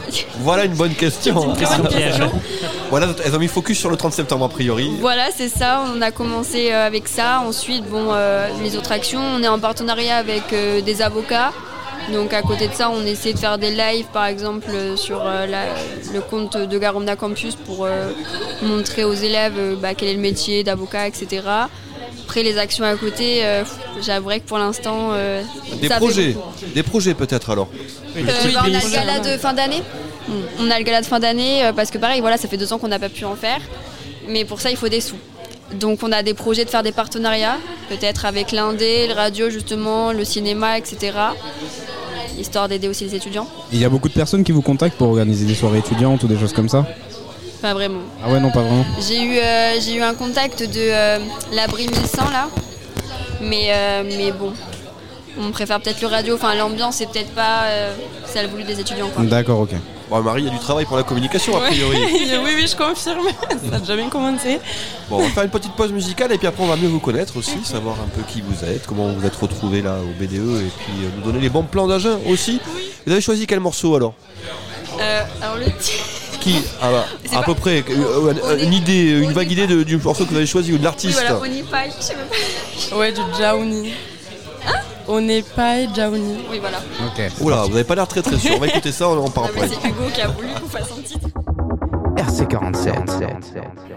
Voilà une bonne question. Voilà, elles ont mis focus sur le 30 septembre a priori. Voilà, c'est ça. On a commencé euh, avec ça. Ensuite, bon, euh, les autres actions, on est en partenariat avec des avocats. Donc à côté de ça, on essaie de faire des lives, par exemple, sur la- le compte de Garomna Campus pour montrer aux élèves bah, quel est le métier d'avocat, etc. Après les actions à côté, euh, j'avouerais que pour l'instant, euh, Des projets, des projets peut-être alors. Euh, bah, on a le gala de fin d'année. On a le gala de fin d'année parce que pareil, voilà, ça fait deux ans qu'on n'a pas pu en faire. Mais pour ça, il faut des sous. Donc on a des projets de faire des partenariats, peut-être avec l'indé, le radio justement, le cinéma, etc. Histoire d'aider aussi les étudiants. Il y a beaucoup de personnes qui vous contactent pour organiser des soirées étudiantes ou des choses comme ça? Pas vraiment. Ah ouais, non, pas vraiment. J'ai eu, euh, j'ai eu un contact de euh, l'abri 1100 là. Mais, euh, mais bon, on préfère peut-être le radio. Enfin, l'ambiance, c'est peut-être pas euh, celle voulue des étudiants. Quoi. D'accord, ok. Bon, Marie, il y a du travail pour la communication, a Ouais. priori. oui, oui, je confirme. Ça a déjà bien commencé. Bon, on va faire une petite pause musicale et puis après on va mieux vous connaître aussi, savoir un peu qui vous êtes, comment vous êtes retrouvé là au BDE et puis euh, nous donner les bons plans d'agent aussi. Vous avez choisi quel morceau alors? Euh, alors le titre. Qui ah, bah, C'est À peu près, euh, euh, une idée, une vague idée de- du morceau que vous avez choisi ou de Oui, l'artiste voilà, Onipai, je sais même pas. Ouais, du Jaouni. On n'est pas Jaouni. Oui, voilà. Ok. Oula, vous avez pas l'air très très sûr. On va écouter ça, on en parle après. c'est Hugo qui a voulu qu'on fasse un titre. RC47. Girl, won't you?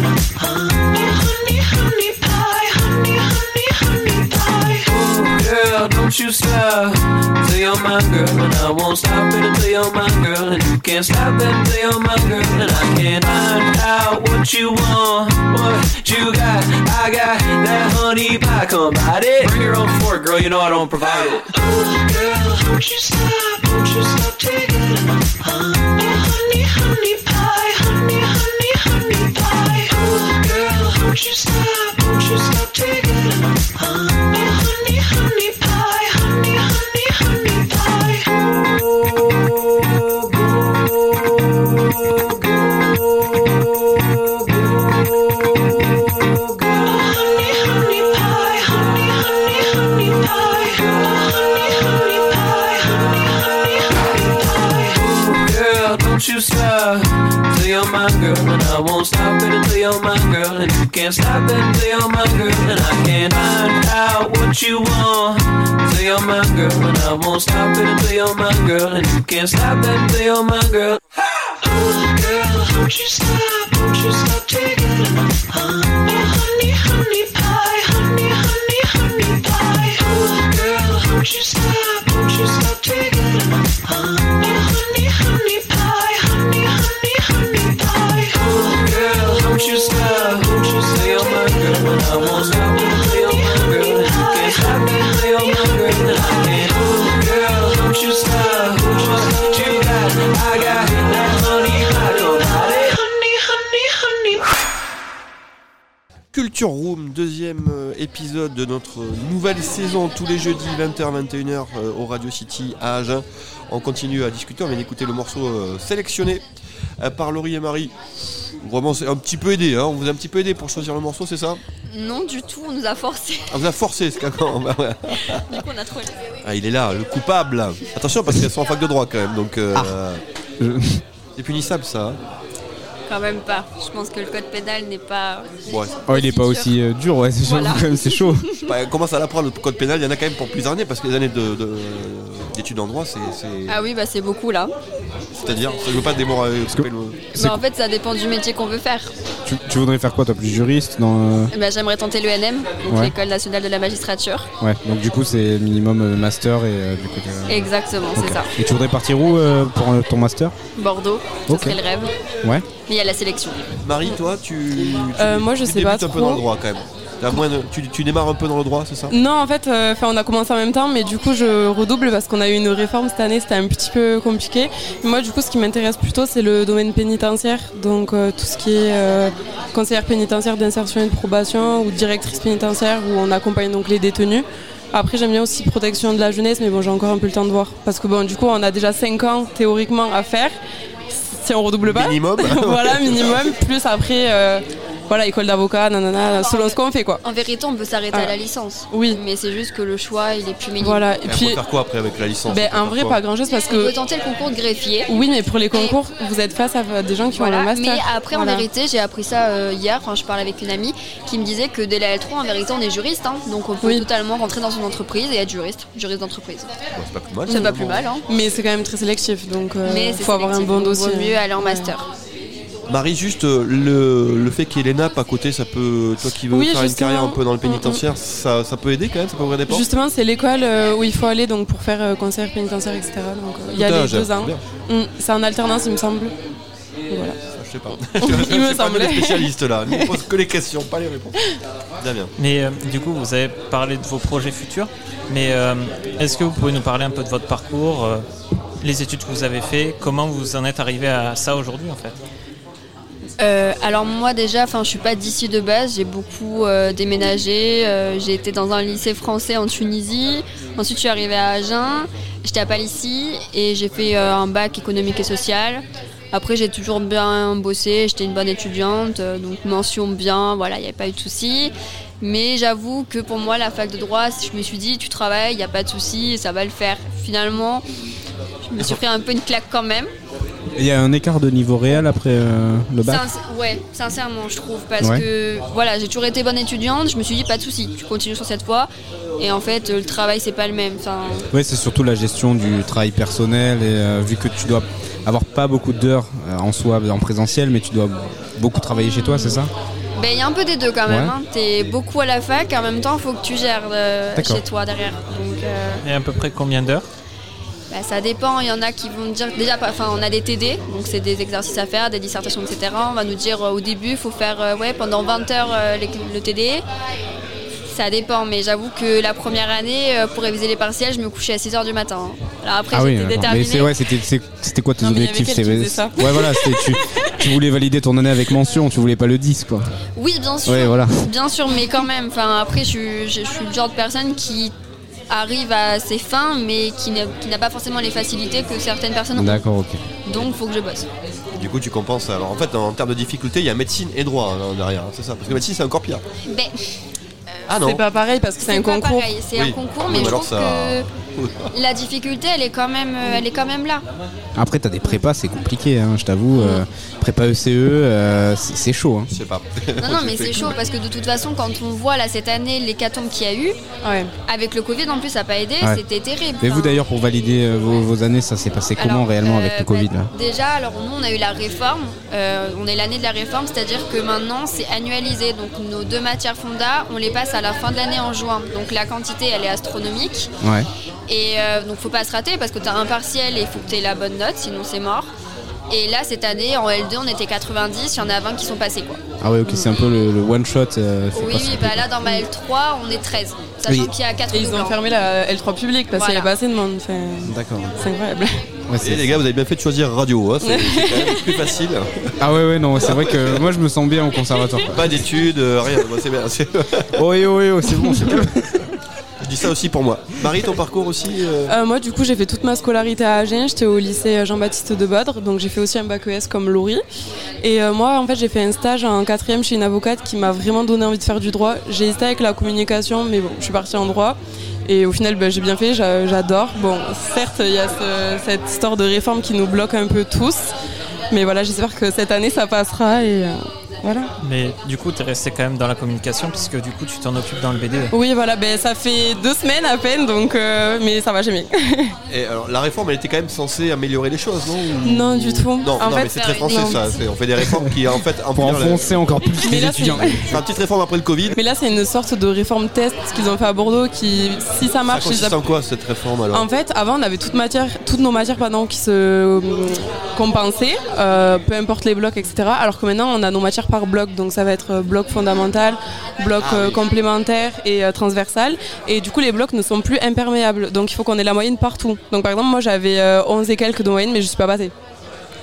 don't you stop till you're my girl, and I won't stop it until you're my girl, and you can't stop it until you're my girl, and I can't find out what you want, what you got. I got that honey pie, come bite it. Bring your own fork, girl, you know I don't provide it. Oh, girl, won't you I won't stop it until you're my girl, and you can't stop it until you're my girl. Notre nouvelle saison tous les jeudis 20h-21h euh, au Radio City à Agen. On continue à discuter, on vient d'écouter le morceau euh, sélectionné euh, par Laurie et Marie. Vraiment, c'est un petit peu aidé, hein. on vous a un petit peu aidé pour choisir le morceau, c'est ça? Non, du tout, on nous a forcé. On vous a forcé, ce cacan. Bah ouais. Du coup, on a trop. Ah, il est là, le coupable. Attention, parce qu'elles sont en fac de droit quand même, donc euh, c'est punissable ça. Quand même pas. Je pense que le code pénal n'est pas. Ouais. Oh, il est pas aussi euh, dur, ouais, c'est Voilà. quand même, c'est chaud. Bah, commence à l'apprendre le code pénal, il y en a quand même pour plusieurs années, parce que les années de- de- d'études en droit, c'est. c'est- Ah oui, bah c'est beaucoup là. C'est-à-dire, ça ne veut pas démoraliser le. Bah, en fait, ça dépend du métier qu'on veut faire. Tu, tu voudrais faire quoi, toi, plus juriste dans, euh, ben, J'aimerais tenter l'ENM, donc Ouais. l'École nationale de la magistrature. Ouais, donc du coup, c'est minimum euh, master et euh, du coup. Exactement, c'est ça. Et tu voudrais partir où euh, pour euh, ton master? Bordeaux, ce Ok. serait le rêve. Ouais. Mais la sélection. Marie, toi, tu. tu- Euh, moi, je tu sais pas débutes un peu dans le droit quand même. T'as moins de- tu, tu démarres un peu dans le droit, c'est ça? Non, en fait, euh, on a commencé en même temps, mais du coup, je redouble parce qu'on a eu une réforme cette année, c'était un petit peu compliqué. Moi, du coup, ce qui m'intéresse plutôt, c'est le domaine pénitentiaire, donc euh, tout ce qui est euh, conseillère pénitentiaire d'insertion et de probation ou directrice pénitentiaire où on accompagne donc les détenus. Après, j'aime bien aussi protection de la jeunesse, mais bon, j'ai encore un peu le temps de voir parce que bon, du coup, on a déjà 5 ans théoriquement à faire si on redouble pas. Minimum. voilà, minimum. Plus après, euh, voilà, école d'avocat, nanana, selon ce qu'on fait quoi. En vérité, on peut s'arrêter Ah. à la licence. Oui. Mais c'est juste que le choix, il est plus minime. Voilà, Et et on puis. peut faire quoi après avec la licence? Ben, On en vrai, pas grand chose parce On peut que. tenter le concours de greffier. Oui, mais pour les concours, vous êtes face à des gens qui ont Voilà. le master. Mais après, Voilà. en vérité, j'ai appris ça euh, hier. Enfin, je parlais avec une amie qui me disait que dès la L3, en vérité, on est juriste. hein. donc, on peut Oui. totalement rentrer dans une entreprise et être juriste, juriste d'entreprise. Bon, c'est pas plus mal. C'est pas plus mal. Hein. Mais c'est quand même très sélectif, donc il Mais c'est faut avoir un bon dossier. Vaut mieux aller en Ouais. master. Marie, juste euh, le, le fait qu'il y ait les nappes à côté, ça peut. Toi qui veux Oui, faire une carrière un peu dans le Mm, mm. pénitentiaire, ça, ça peut aider quand même Ça peut ouvrir des portes Justement, c'est l'école euh, où il faut aller donc pour faire euh, conseillère pénitentiaire, etc. Donc il y a les deux ans. Mm, c'est en alternance, il me semble. voilà. Je sais pas. Il me C'est pas spécialistes là. On pose que les questions, pas les réponses. Bien, bien. Mais euh, du coup, vous avez parlé de vos projets futurs, mais euh, est-ce que vous pouvez nous parler un peu de votre parcours, euh, les études que vous avez fait, comment vous en êtes arrivé à ça aujourd'hui en fait? Euh, alors moi déjà, enfin je suis pas d'ici de base, j'ai beaucoup euh, déménagé. euh, j'ai été dans un lycée français en Tunisie. Ensuite je suis arrivée à Agen. J'étais à Palissy et j'ai fait un bac économique et social. Après j'ai toujours bien bossé, j'étais une bonne étudiante, donc mention bien, voilà, il n'y avait pas eu de souci. Mais j'avoue que pour moi la fac de droit, je me suis dit tu travailles, il n'y a pas de souci, ça va le faire. Finalement, je me suis pris un peu une claque quand même. Il y a un écart de niveau réel après euh, le bac Sinc- ouais, sincèrement, je trouve. Parce Ouais. que voilà, j'ai toujours été bonne étudiante. Je me suis dit, pas de souci, tu continues sur cette voie. Et en fait, le travail, c'est pas le même. Enfin, Oui, c'est surtout la gestion du travail personnel et euh, vu que tu dois avoir pas beaucoup d'heures euh, en soi en présentiel, mais tu dois beaucoup travailler chez toi, c'est ça? Ben, il y a un peu des deux quand même. Ouais. hein. T'es beaucoup à la fac, et en même temps, il faut que tu gères euh, chez toi derrière. Donc, euh, Et à peu près combien d'heures? Bah, ça dépend. Il y en a qui vont dire déjà, enfin, on a des TD, donc c'est des exercices à faire, des dissertations, etc. On va nous dire euh, au début, il faut faire euh, ouais, pendant 20 heures euh, les- le TD. Ça dépend, mais j'avoue que la première année, pour réviser les partiels, je me couchais à 6 heures du matin. hein. Alors après, Ah j'étais mais déterminée. ouais, c'était quoi tes Non, objectifs? C'est-. Ouais, voilà, tu, tu voulais valider ton année avec mention, tu voulais pas le 10 quoi. Oui, bien sûr. Ouais, voilà. Bien sûr, mais quand même. Enfin, après, je, suis- je, je suis le genre de personne qui arrive à ses fins, mais qui n'a pas forcément les facilités que certaines personnes ont. D'accord, ok. Donc, faut que je bosse. Du coup, tu compenses. Alors en fait, en termes de difficulté, il y a médecine et droit hein, derrière, hein, c'est ça. Parce que médecine, c'est encore pire. Ben, Ah non. C'est pas pareil parce que c'est un concours. pareil, c'est Oui. un concours, Oui, mais mais je alors trouve ça- que la difficulté, elle est quand même, euh, elle est quand même là. Après, t'as des prépas, c'est compliqué, hein, je t'avoue. euh, prépa ECE, euh, c'est chaud. Hein. Je sais pas. Non, non, mais c'est chaud parce que de toute façon, quand on voit là cette année l'hécatombe qu'il y a eu, avec le Covid en plus, ça n'a pas aidé, Ouais. c'était terrible. Mais vous d'ailleurs, pour valider euh, vos, vos années, ça s'est passé comment Alors, réellement avec le Covid là? Déjà, alors nous, on a eu la réforme. euh, on est l'année de la réforme, c'est-à-dire que maintenant, c'est annualisé. Donc, nos deux matières fonda, on les passe à la fin de l'année en juin. Donc, la quantité, elle est astronomique. Ouais. Et euh, donc, faut pas se rater parce que tu as un partiel et il faut que tu aies la bonne note, sinon c'est mort. Et là, cette année, en L2, on était 90, il y en a 20 qui sont passés, quoi. Ah ouais, ok, c'est un peu le, le one shot. euh, Oui, oui, bah là, dans ma L3, on est 13. Sachant Oui. qu'il y a 4 Et ils ont fermé la L3 publique parce qu'il n'y a pas assez de monde. Enfin, D'accord. C'est incroyable. Et les gars, vous avez bien fait de choisir radio. hein, C'est c'est quand même plus facile. Ah ouais, ouais, non, c'est vrai que moi je me sens bien au conservatoire. Pas d'études, euh, rien. Moi, c'est bien. c'est- Oh, oui, oui, oui, c'est bon, c'est bon. Dis ça aussi pour moi. Marie, ton parcours aussi euh, Euh, moi, du coup, j'ai fait toute ma scolarité à Agen. J'étais au lycée Jean-Baptiste de Bodre, donc j'ai fait aussi un bac ES comme Laurie. Et euh, moi, en fait, j'ai fait un stage en quatrième chez une avocate qui m'a vraiment donné envie de faire du droit. J'ai hésité avec la communication, mais bon, je suis partie en droit. Et au final, ben, j'ai bien fait, j'a- j'adore. Bon, certes, il y a ce- cette histoire de réforme qui nous bloque un peu tous. Mais voilà, j'espère que cette année, ça passera. Et euh, voilà. Mais du coup, tu es resté quand même dans la communication, puisque du coup, tu t'en occupes dans le BD. Oui, voilà, ben, ça fait deux semaines à peine, donc, euh, mais ça va, j'ai mis. Et alors, la réforme, elle était quand même censée améliorer les choses, non Non, du tout. Non, En non, fait, mais c'est très faire- français non. ça. C'est- On fait des réformes qui, en fait, Pour enfoncer encore plus Mais les là, étudiants. c'est- une petite réforme après le Covid. Mais là, c'est une sorte de réforme test qu'ils ont fait à Bordeaux qui, si ça Ça marche, ils consiste en quoi cette réforme alors En fait, avant, on avait toute matière, toutes nos matières pardon, qui se euh, compensaient, euh, peu importe les blocs, etc. Alors que maintenant, on a nos matières par bloc. Donc, ça va être euh, bloc fondamental, bloc Ah euh, complémentaire et euh, transversal. Et du coup, les blocs ne sont plus imperméables. Donc, il faut qu'on ait la moyenne partout. Donc, par exemple, moi, j'avais euh, 11 et quelques de moyenne, mais je suis pas passée.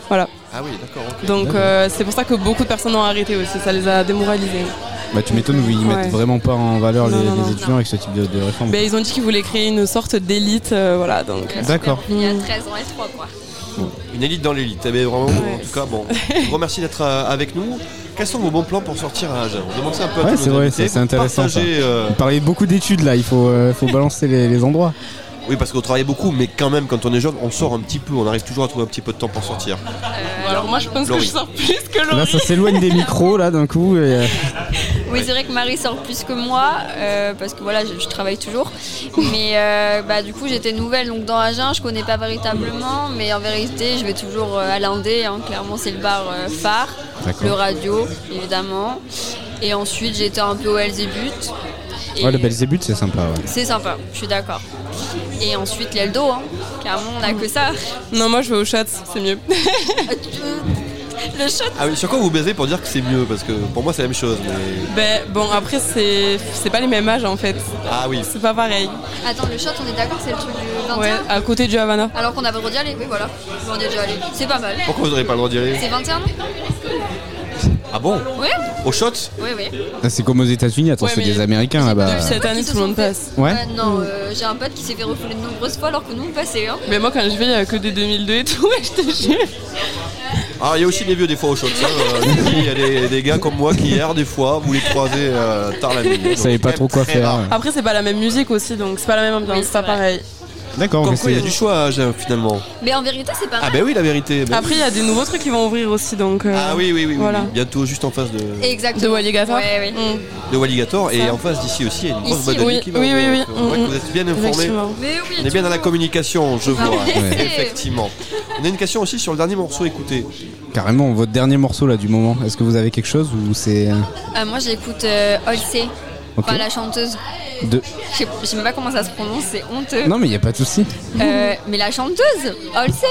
Voilà. Ah oui, d'accord. ok. Donc, euh, c'est pour ça que beaucoup de personnes ont arrêté aussi. Ça les a démoralisés. Bah, tu m'étonnes, ils Ouais. mettent vraiment pas en valeur les, Non, non, les non. étudiants avec ce type de, de réforme. Ben, ils ont dit qu'ils voulaient créer une sorte d'élite. euh, voilà, donc. euh, D'accord. Il y a 13 ans L3, quoi. Une élite dans l'élite. Eh bien, vraiment, en tout cas, bon. Je vous remercie d'être euh, avec nous. Quels sont vos bons plans pour sortir à Agen On demande ça un peu à Ouais, c'est vrai, c'est intéressant. Ça. Partagez, euh, Vous parlez beaucoup d'études là, il faut, euh, faut balancer les, les endroits. Oui, parce qu'on travaille beaucoup, mais quand même, quand on est jeune, on sort un petit peu. On arrive toujours à trouver un petit peu de temps pour sortir. Alors moi je pense Laurie. que je sors plus que Laurie. Là, ça s'éloigne des micros là d'un coup. Et, euh, Oui, c'est vrai que Marie sort plus que moi, euh, parce que voilà, je, je travaille toujours. Mais euh, bah, du coup, j'étais nouvelle donc dans Agen, je connais pas véritablement, mais en vérité, je vais toujours euh, à l'Indé. hein. clairement, c'est le bar euh, phare, le radio, évidemment. Et ensuite, j'étais un peu au Elzébut. Et Ouais, le Belzébuth, c'est sympa. Ouais. C'est sympa, je suis d'accord. Et ensuite, l'Eldo, hein. clairement, on n'a que ça. Non, moi je vais au chat, c'est mieux. Le shot Ah oui, sur quoi vous baisez pour dire que c'est mieux Parce que pour moi c'est la même chose. Mais... Ben, bon, après, c'est c'est pas les mêmes âges en fait. Ah oui. C'est pas pareil. Attends, le shot, on est d'accord, c'est le truc du 21 Ouais, à côté du Havana. Alors qu'on a pas le droit d'y aller, oui, voilà. On est déjà allé. C'est pas mal. Pourquoi vous n'aurez pas le droit d'y aller C'est 21 non Ah bon Oui Au shot Oui, oui. Ah, C'est comme aux États-Unis, attends, Ouais, c'est des Américains là-bas. Depuis cette année, tout le monde passe. Ouais. Euh, non, euh, j'ai un pote qui s'est fait refouler de nombreuses fois alors que nous on passait. Hein. Mais moi, quand je vais, il y a que des 2002 et tout, ouais, je te jure. Ah, il y a aussi des vieux des fois au shot. ça, euh, Il y a des, des gars comme moi qui hier des fois vous les croisez euh, tard la nuit. Vous savez pas trop quoi faire. Après, c'est pas la même musique aussi, donc c'est pas la même ambiance, c'est pas pareil. D'accord, Comme quoi il y a du choix hein, finalement. Mais en vérité, c'est pas Ah ben oui la vérité. ben Après, il y a des nouveaux trucs qui vont ouvrir aussi, donc. euh, Ah oui oui oui, oui, Voilà. oui. bientôt juste en face de, Exactement. De Walligator Ouais, oui. Mm. de Walligator et en face d'ici aussi il y a une grosse boîte de oui, va oui, ouvrir. oui, oui. euh, ouais, Mm, Vous êtes bien informés. Effectivement. Mais oui, On est bien dans la communication, je vois. Ouais. Effectivement. On a une question aussi sur le dernier morceau écouté. Carrément, votre dernier morceau là du moment. Est-ce que vous avez quelque chose ou c'est. Euh, moi j'écoute euh, Olsey, Ok. Enfin la chanteuse. De... Je sais- je sais même pas comment ça se prononce, c'est honteux. Non, mais il y a pas de souci. Euh, mais la chanteuse, Olsey.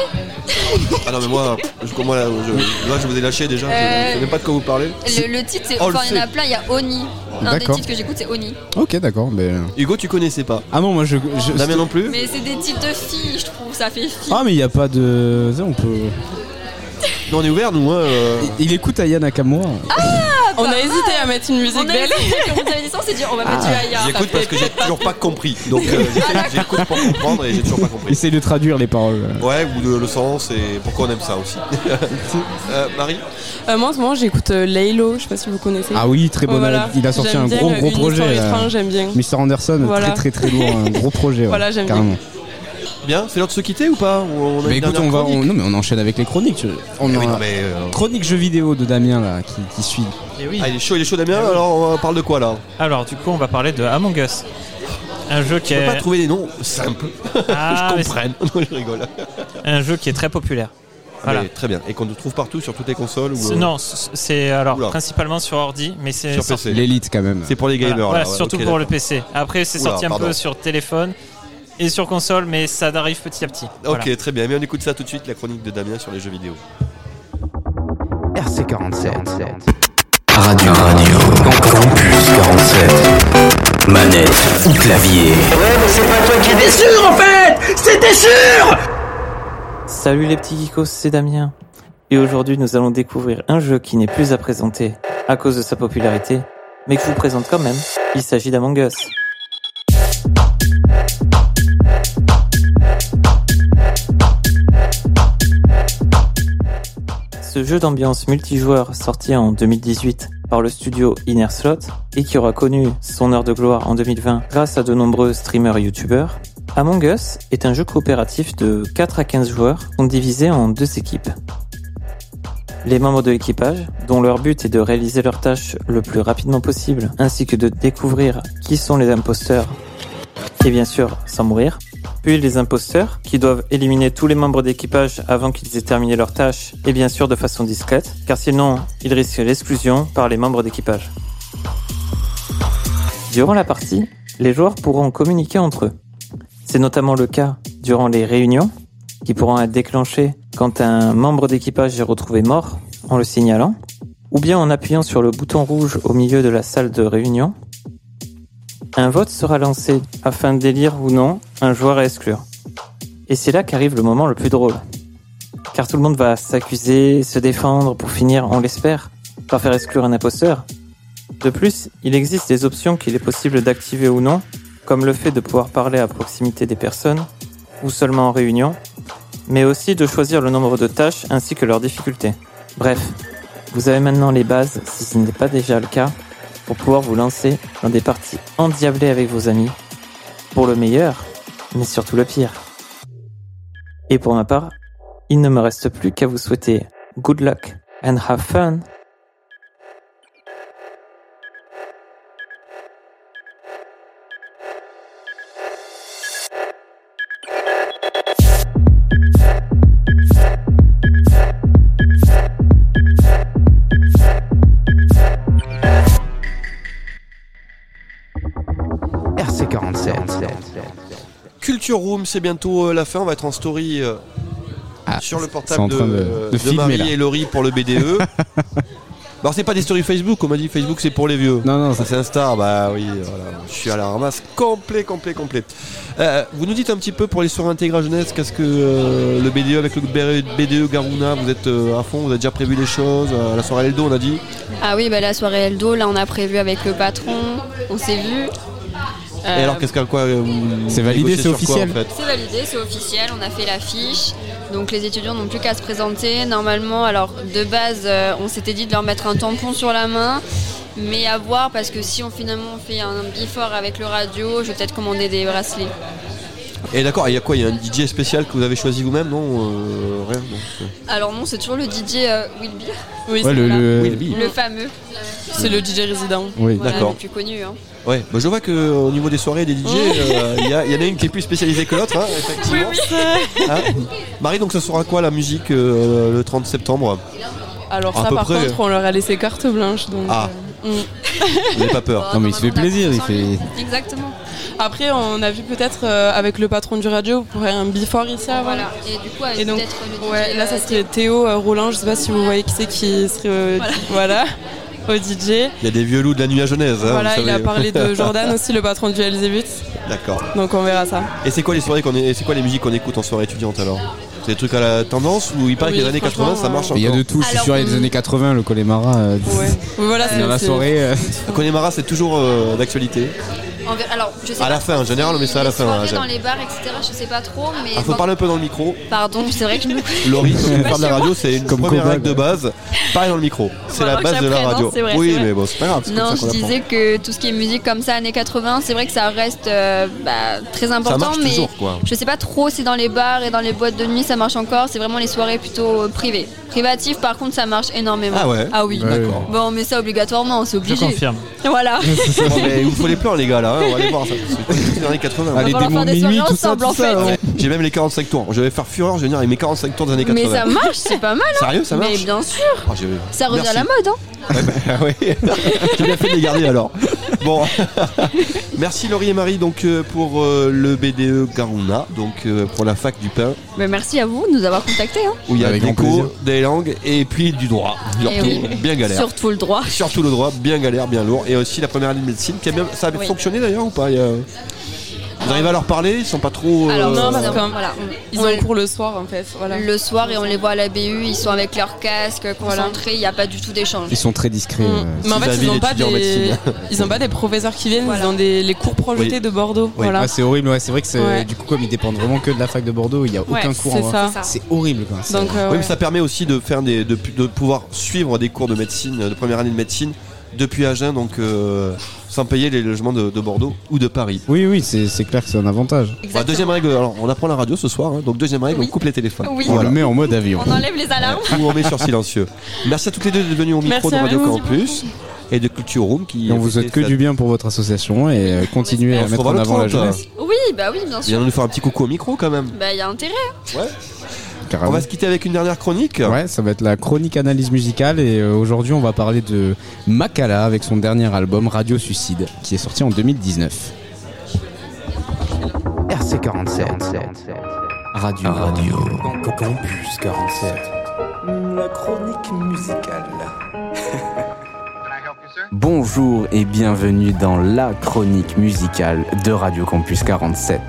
Ah non mais moi, je, moi là, je, là, je vous ai lâché déjà, je Euh, ne sais même pas de quoi vous parlez. Le, le titre, c'est. Enfin, il y en a plein, il y a Oni. Un des D'accord. titres que j'écoute, c'est Oni. Ok, d'accord. Mais... Hugo tu connaissais pas. Ah non, moi je. je- Damien non plus Mais c'est des titres de filles, je trouve, ça fait fille. Ah, mais il y a pas de. ça, on peut. Non on est ouvert nous hein. euh. Il écoute Aya Nakamura. On a hésité à mettre une musique On a belle. hésité, quand vous avez dit ça, on s'est dit, on va mettre du Aya. J'écoute parce que j'ai toujours pas compris. Donc euh, j'écoute pour comprendre et j'ai toujours pas compris. Essaye de traduire les paroles. Ouais, ou de- le sens et pourquoi on aime ça aussi. Euh, Marie Euh, moi, en ce moment, j'écoute euh, Laylo, je sais pas si vous connaissez. Ah oui, très bon. Voilà. Il a sorti J'aime un gros gros projet. j'aime bien. Mr. Anderson, Voilà. très très très lourd, un gros projet. ouais, Voilà, j'aime bien. Bien, c'est l'heure de se quitter ou pas Ou on a Mais une écoute, dernière on va, chronique non mais on enchaîne avec les chroniques. On Ah oui, a- non, mais, euh, Chronique jeux vidéo de Damien là, qui, qui suit. Et oui. Ah, il est chaud, il est chaud Damien, alors on parle de quoi là Alors, du coup, on va parler de Among Us. Un jeu qui Je peux est pas trouver des noms simples. Ah, je comprenne. Non, je rigole. un jeu qui est très populaire. Voilà. Mais très bien. Et qu'on le trouve partout sur toutes les consoles ou, C'est- euh, Non, c- c'est alors Oula. principalement sur ordi, mais c'est Sur sorti- PC. L'élite quand même. C'est pour les Voilà, gamers. voilà, là, ouais, surtout ok, pour le d'accord. PC. Après, c'est Oula, sorti un pardon. peu sur téléphone et sur console, mais ça arrive petit à petit. Voilà. Ok, très bien. Mais on écoute ça tout de suite, la chronique de Damien sur les jeux vidéo. RC47. Radio Radio. Campus 47. Manette ou clavier. Salut les petits geekos, c'est Damien. Et aujourd'hui, nous allons découvrir un jeu qui n'est plus à présenter à cause de sa popularité, mais que je vous présente quand même. Il s'agit d'Among Us. Ce jeu d'ambiance multijoueur sorti en 2018 par le studio Inner Slot et qui aura connu son heure de gloire en 2020 grâce à de nombreux streamers et youtubeurs, Among Us est un jeu coopératif de 4 à 15 joueurs divisés en deux équipes. Les membres de l'équipage, dont leur but est de réaliser leurs tâches le plus rapidement possible, ainsi que de découvrir qui sont les imposteurs, et bien sûr sans mourir, puis les imposteurs, qui doivent éliminer tous les membres d'équipage avant qu'ils aient terminé leurs tâches, et bien sûr de façon discrète, car sinon ils risquent l'exclusion par les membres d'équipage. Durant la partie, les joueurs pourront communiquer entre eux. C'est notamment le cas durant les réunions, qui pourront être déclenchées quand un membre d'équipage est retrouvé mort en le signalant, ou bien en appuyant sur le bouton rouge au milieu de la salle de réunion. Un vote sera lancé afin d'élire ou non un joueur à exclure. Et c'est là qu'arrive le moment le plus drôle. Car tout le monde va s'accuser, se défendre pour finir, on l'espère, par faire exclure un imposteur. De plus, il existe des options qu'il est possible d'activer ou non, comme le fait de pouvoir parler à proximité des personnes, ou seulement en réunion, mais aussi de choisir le nombre de tâches ainsi que leur difficulté. Bref, vous avez maintenant les bases, si ce n'est pas déjà le cas, pour pouvoir vous lancer dans des parties endiablées avec vos amis, pour le meilleur, mais surtout le pire. Et pour ma part, il ne me reste plus qu'à vous souhaiter good luck and have fun. RC47. Culture Room, c'est bientôt euh, la fin. On va être en story euh, Ah, sur le portable de, de- de de filmer, Marie là. et Laurie pour le BDE. Alors c'est pas des stories Facebook, on m'a dit Facebook c'est pour les vieux. Non, non, ça c'est Insta, bah oui, voilà. Je suis à la ramasse complet, complet, complet. Euh, vous nous dites un petit peu pour les soirées intégrales jeunesse, qu'est-ce que euh, le BDE avec le BDE Garuna, vous êtes euh, à fond, vous avez déjà prévu les choses, euh, la soirée Eldo on a dit Ah oui, bah, la soirée Eldo, là on a prévu avec le patron, on s'est vu. Et Euh, alors qu'est-ce qu'à quoi euh, vous C'est validé, c'est quoi, officiel en fait C'est validé, c'est officiel, on a fait l'affiche. Donc les étudiants n'ont plus qu'à se présenter. Normalement, alors de base, euh, on s'était dit de leur mettre un tampon sur la main. Mais à voir, parce que si on finalement on fait un before avec le radio, je vais peut-être commander des bracelets. Et d'accord, il y a quoi Il y a un DJ spécial que vous avez choisi vous-même, non Euh, Rien Alors non, c'est toujours le DJ euh, Will Beer. Oui, Ouais, le- le- Wilby. Le fameux. c'est le DJ résident. Oui, Voilà, D'accord. le plus connu. hein. Ouais, bah je vois qu'au niveau des soirées des DJ, euh, il y, en a une qui est plus spécialisée que l'autre, hein, effectivement. Hein Marie, donc ce sera quoi la musique euh, le 30 septembre? Alors À ça par près. contre on leur a laissé carte blanche donc Ah. euh, mm. Vous n'avez pas peur Non, mais il se fait plaisir, il fait. Exactement. Après on a vu peut-être euh, avec le patron du radio pour un before ici avant. Voilà. Et du coup, avec Et donc, le. Ouais, là ça euh, serait Théo euh, Roland, je sais pas si vous voyez qui c'est qui serait euh, voilà. au DJ. Il y a des vieux loups de la nuit à Genèse. hein, voilà, il a parlé de Jordan aussi, le patron du Elzébuth. D'accord. Donc on verra ça. Et c'est quoi les soirées qu'on est, et c'est quoi les musiques qu'on écoute en soirée étudiante alors? C'est des trucs à la tendance ou il paraît Oui, que les années 80 ça marche encore Il y a de tout, je suis Alors, sûr, il y a des années 80, le Connemara. euh, Ouais. Voilà, c'est Dans la c'est- soirée. euh, Connemara c'est toujours euh, d'actualité. Alors, je sais À pas la fin, en général, on met ça à la fin, hein, dans les bars, etc. Je sais pas trop, mais. Il faut bon, parler un peu dans le micro. Pardon, c'est vrai que je me. Laurie, quand tu faire de la radio, c'est une Comme première règle de base. Parler dans le micro. C'est la Faut base de la radio. vrai, oui, mais bon, c'est pas grave. Non, comme ça je disais que tout ce qui est musique comme ça, années 80, c'est vrai que ça reste euh, bah, très important, marche mais toujours, quoi. je sais pas trop si dans les bars et dans les boîtes de nuit ça marche encore. C'est vraiment les soirées plutôt euh, privées. Privatives, par contre, ça marche énormément. Ah ouais Ah oui. Ouais. D'accord. Bon, on met ça obligatoirement, c'est Je obligé. confirme. Voilà. Mais il vous faut les plans, les gars, là. Hein, On va aller voir ça. C'est les années 80. Allez, falloir démons faire de des minuit, soirées tout ça, ensemble, en fait. ouais. Ouais. J'ai même les 45 tours. Je vais faire fureur, je vais venir avec mes 45 tours des années 80. Mais ça marche, c'est pas mal. Sérieux, ça marche Mais bien sûr, Oh, ça revient Merci. à la mode. Hein. Ouais, bah, ouais. J'ai bien fait de les garder alors. Bon, merci Laurie et Marie donc euh, pour euh, le BDE Garuna, donc euh, pour la fac du pain, Mais merci à vous de nous avoir contactés. Hein. où il y a Avec des grand plaisir. cours, des langues et puis du droit. Surtout, oui. bien galère. Surtout le droit. Surtout le droit, bien galère, bien lourd. Et aussi la première année de médecine, qui a bien, ça a Oui. fonctionné d'ailleurs ou pas Il y a- Vous arrivez à leur parler Ils sont pas trop. Alors, euh, non, parce voilà. Ils On- ont cours le soir en fait. Voilà. le soir et on les voit à la BU, ils sont avec leur casque, concentrés, il n'y a pas du tout d'échange. Ils sont très discrets. Mm. euh, Mais en fait, ils n'ont pas des, médecine. ils ont pas des professeurs qui viennent, Voilà. ils ont des les cours projetés Oui. de Bordeaux. Oui. Voilà. Ouais, c'est horrible, ouais, c'est vrai que Ouais. du coup comme ils dépendent vraiment que de la fac de Bordeaux, il y a aucun Ouais, cours c'est en ça. ça. C'est horrible quoi. Donc, euh, Oui, ouais. mais ça permet aussi de faire des, de, de pouvoir suivre des cours de médecine, de première année de médecine depuis Agen, donc euh, sans payer les logements de, de Bordeaux ou de Paris. Oui, oui, c'est c'est clair que c'est un avantage. Bah, deuxième règle, alors on apprend la radio ce soir, hein, donc deuxième règle, Oui. on coupe les téléphones. Oui. On Voilà. le met en mode avion. On enlève les alarmes. Ou on met sur silencieux. Merci à toutes les deux d'être venues au micro Merci de à Radio vous. Campus et de Culture Room qui. Et on vous souhaite que du bien pour votre association et euh, continuez On à se mettre revoit en le avant la 30, jeunesse. Oui, bah oui, bien sûr. Viens nous faire un petit coucou au micro quand même. Bah il y a intérêt. Ouais. On va se quitter avec une dernière chronique. Ouais, ça va être la chronique analyse musicale et euh, aujourd'hui on va parler de Makala avec son dernier album Radio Suicide qui est sorti en 2019. RC47. Radio. Radio. Campus 47. La chronique musicale. Bonjour et bienvenue dans la chronique musicale de Radio Campus 47.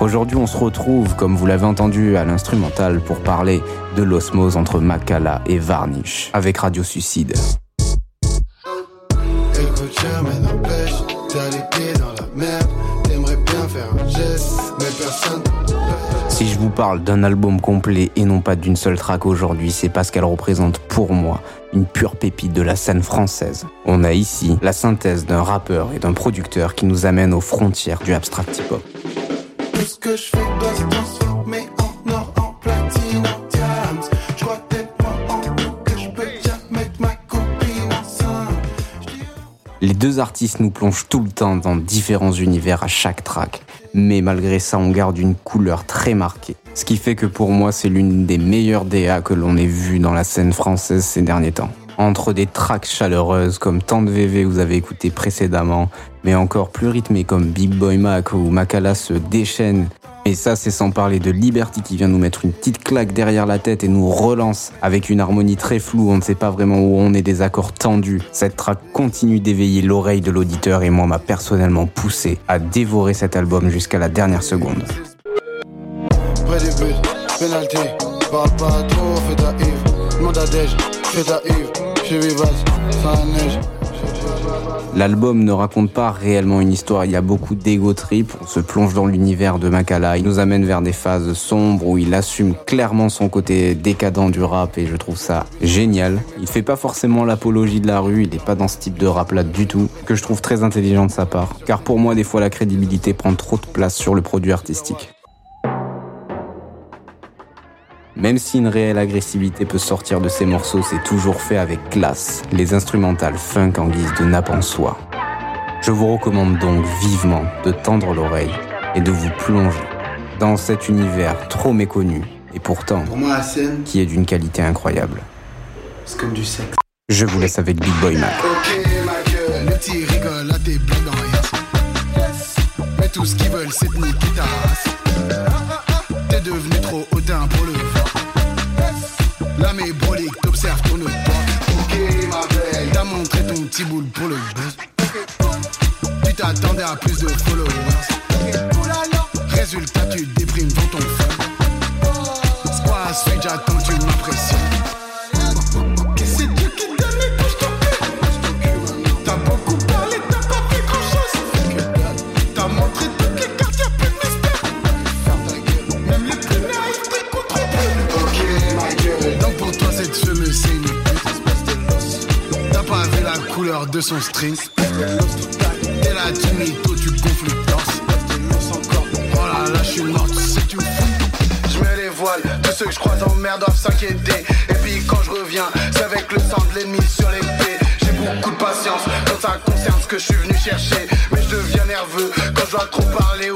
Aujourd'hui, on se retrouve, comme vous l'avez entendu à l'instrumental, pour parler de l'osmose entre Makala et Varnish avec Radio Suicide. Parle d'un album complet et non pas d'une seule track aujourd'hui, c'est parce qu'elle représente pour moi une pure pépite de la scène française. On a ici la synthèse d'un rappeur et d'un producteur qui nous amène aux frontières du abstract hip-hop. Tout ce que je fais doit se transformer en or, en platine, en diamants. Je crois tellement en nous que je peux déjà mettre ma copine enceinte. Les deux artistes nous plongent tout le temps dans différents univers à chaque track, mais malgré ça on garde une couleur très marquée. Ce qui fait que pour moi c'est l'une des meilleures DA que l'on ait vues dans la scène française ces derniers temps. Entre des tracks chaleureuses comme Tant de VV vous avez écouté précédemment, mais encore plus rythmées comme Big Boy Mac où Makala se déchaîne Et ça, c'est sans parler de Liberty qui vient nous mettre une petite claque derrière la tête et nous relance avec une harmonie très floue, on ne sait pas vraiment où on est, des accords tendus. Cette track continue d'éveiller l'oreille de l'auditeur et moi m'a personnellement poussé à dévorer cet album jusqu'à la dernière seconde. L'album ne raconte pas réellement une histoire, il y a beaucoup d'ego trip, on se plonge dans l'univers de Makala, il nous amène vers des phases sombres où il assume clairement son côté décadent du rap et je trouve ça génial. Il fait pas forcément l'apologie de la rue, il est pas dans ce type de rap là du tout, que je trouve très intelligent de sa part, car pour moi des fois la crédibilité prend trop de place sur le produit artistique. Même si une réelle agressivité peut sortir de ces morceaux, c'est toujours fait avec classe, les instrumentales funk en guise de nappe en soie. Je vous recommande donc vivement de tendre l'oreille et de vous plonger dans cet univers trop méconnu et pourtant Pour moi, la scène, qui est d'une qualité incroyable. c'est comme du sexe. Je vous laisse avec Big Boy Mac. Ok, ma gueule, le petit rigole à tes blagues en yes. Mais tout ce qu'ils veulent, c'est de niquer ta race. T'es devenu trop hautain pour le Là, mes broliques t'observent ton autre. Ok, ma belle, t'as montré ton petit boule pour le buzz. Tu t'attendais à plus de followers. Résultat, tu déprimes dans ton fun. Squad switch, j'attends la couleur de son string. T'es là, tu mytho, tu gonfles le torse. Oh là là, je suis mort, tu sais, tu fous. Je mets les voiles, tous ceux que je croise en mer doivent s'inquiéter. Et puis quand je reviens, c'est avec le sang de l'ennemi sur l'épée. J'ai beaucoup de patience quand ça concerne ce que je suis venu chercher. Mais je deviens nerveux quand je dois trop parler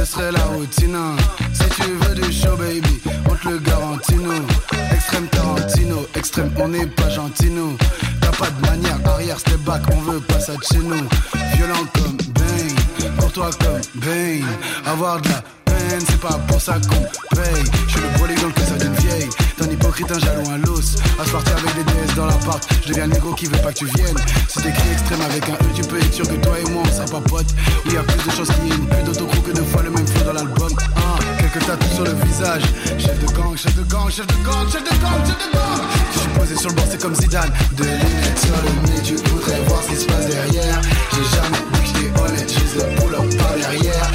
ce serait la routine. hein. Si tu veux du show, baby, on te le garantit, nous. Extrême Tarantino, extrême, on n'est pas gentil, nous. T'as pas de manière, arrière, step back, on veut pas ça de chez nous. Violent comme Bane, courtois comme Bane. Avoir de la peine, c'est pas pour ça qu'on paye. Je suis le dans le ça d'une vieille. Un hypocrite, un jalon à l'os. À se partir avec des DS dans l'appart. Je deviens le négro qui veut pas que tu viennes. Si t'écris extrême avec un E, tu peux être sûr que toi et moi on sera pas potes. Oui, y a plus de chances qu'il y ait une pute que deux fois le même flow dans l'album. Ah, quelques tatous sur le visage. Chef de gang, chef de gang, chef de gang, chef de gang, chef de gang. Je suis posé sur le banc, c'est comme Zidane. De lunettes sur le nez, tu voudrais voir ce qui se passe derrière. J'ai jamais dit que j'étais honnête, j'ai le pull par derrière.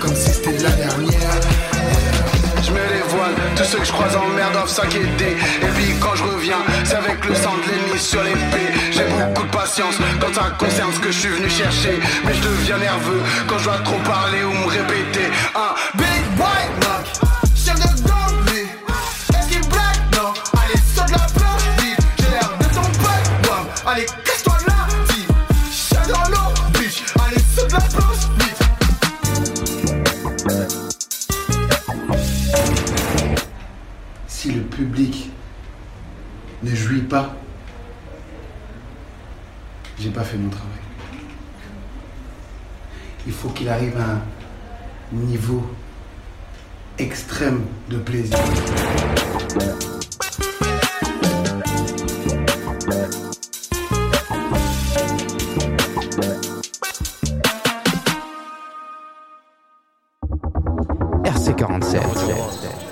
Comme si c'était la dernière. Je mets les voiles, tous ceux que je croise en mer doivent s'inquiéter. Et puis quand je reviens, c'est avec le sang de l'ennemi sur l'épée. J'ai beaucoup de patience quand ça concerne ce que je suis venu chercher. Mais je deviens nerveux quand je dois trop parler ou me répéter. Un big white ne jouit pas, j'ai pas fait mon travail. Il faut qu'il arrive à un niveau extrême de plaisir. RC47.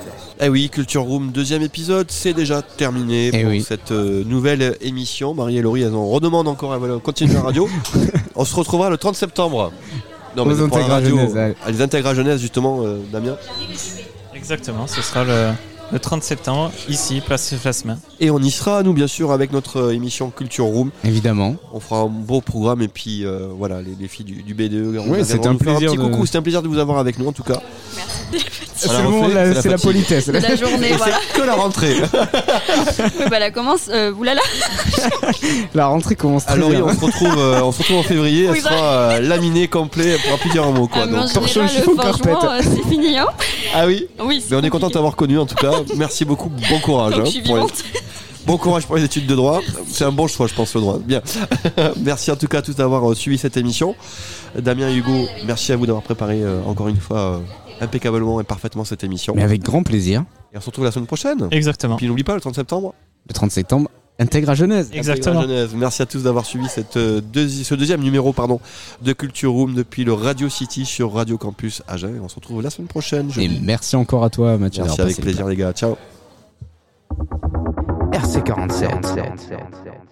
Eh oui, Culture Room, deuxième épisode, c'est déjà terminé Eh pour oui. cette euh, nouvelle émission. Marie et Laurie, elles en redemandent encore à voilà, continuer la radio. On se retrouvera le 30 septembre. Non, Aux pour la radio, à les Intégras Jeunesse, justement, euh, Damien. Exactement, ce sera le, le 30 septembre, ici, place Jasmin. Et on y sera, nous, bien sûr, avec notre euh, émission Culture Room. Évidemment. On fera un beau programme et puis euh, voilà, les, les filles du, du BDE. viendront c'était un plaisir petit de- coucou, c'était un plaisir de vous avoir avec nous en tout cas. C'est le moment, refait, la- c'est la politesse. De la journée, voilà. C'est que la rentrée. Oui, bah, la commence. Euh, oulala. La rentrée commence très Alors oui, bien. on se retrouve, euh, on se retrouve en février. Elle Oui, sera euh, laminée complet. Elle pourra plus dire un mot quoi. Ah, donc. général, le euh, c'est fini. Hein Ah oui. Oui, c'est Mais on est content de t'avoir connu en tout cas. Merci beaucoup. Bon courage. Hein, pour les-. Bon courage pour les études de droit. C'est un bon choix, je pense, le droit. Bien. merci en tout cas à tous d'avoir euh, suivi cette émission. Damien et Hugo, merci à vous d'avoir préparé euh, encore une fois euh, impeccablement et parfaitement cette émission. Mais avec grand plaisir. Et on se retrouve la semaine prochaine. Exactement. Puis n'oublie pas, le 30 septembre. Le 30 septembre, intègre à Genèse. Exactement. Intégral Genèse. Merci à tous d'avoir suivi cette, euh, deuxi- ce deuxième numéro pardon, de Culture Room depuis le Radio City sur Radio Campus Agen. On se retrouve la semaine prochaine. Et merci encore à toi, Mathieu. Merci avec plaisir les gars. Ciao. RC47.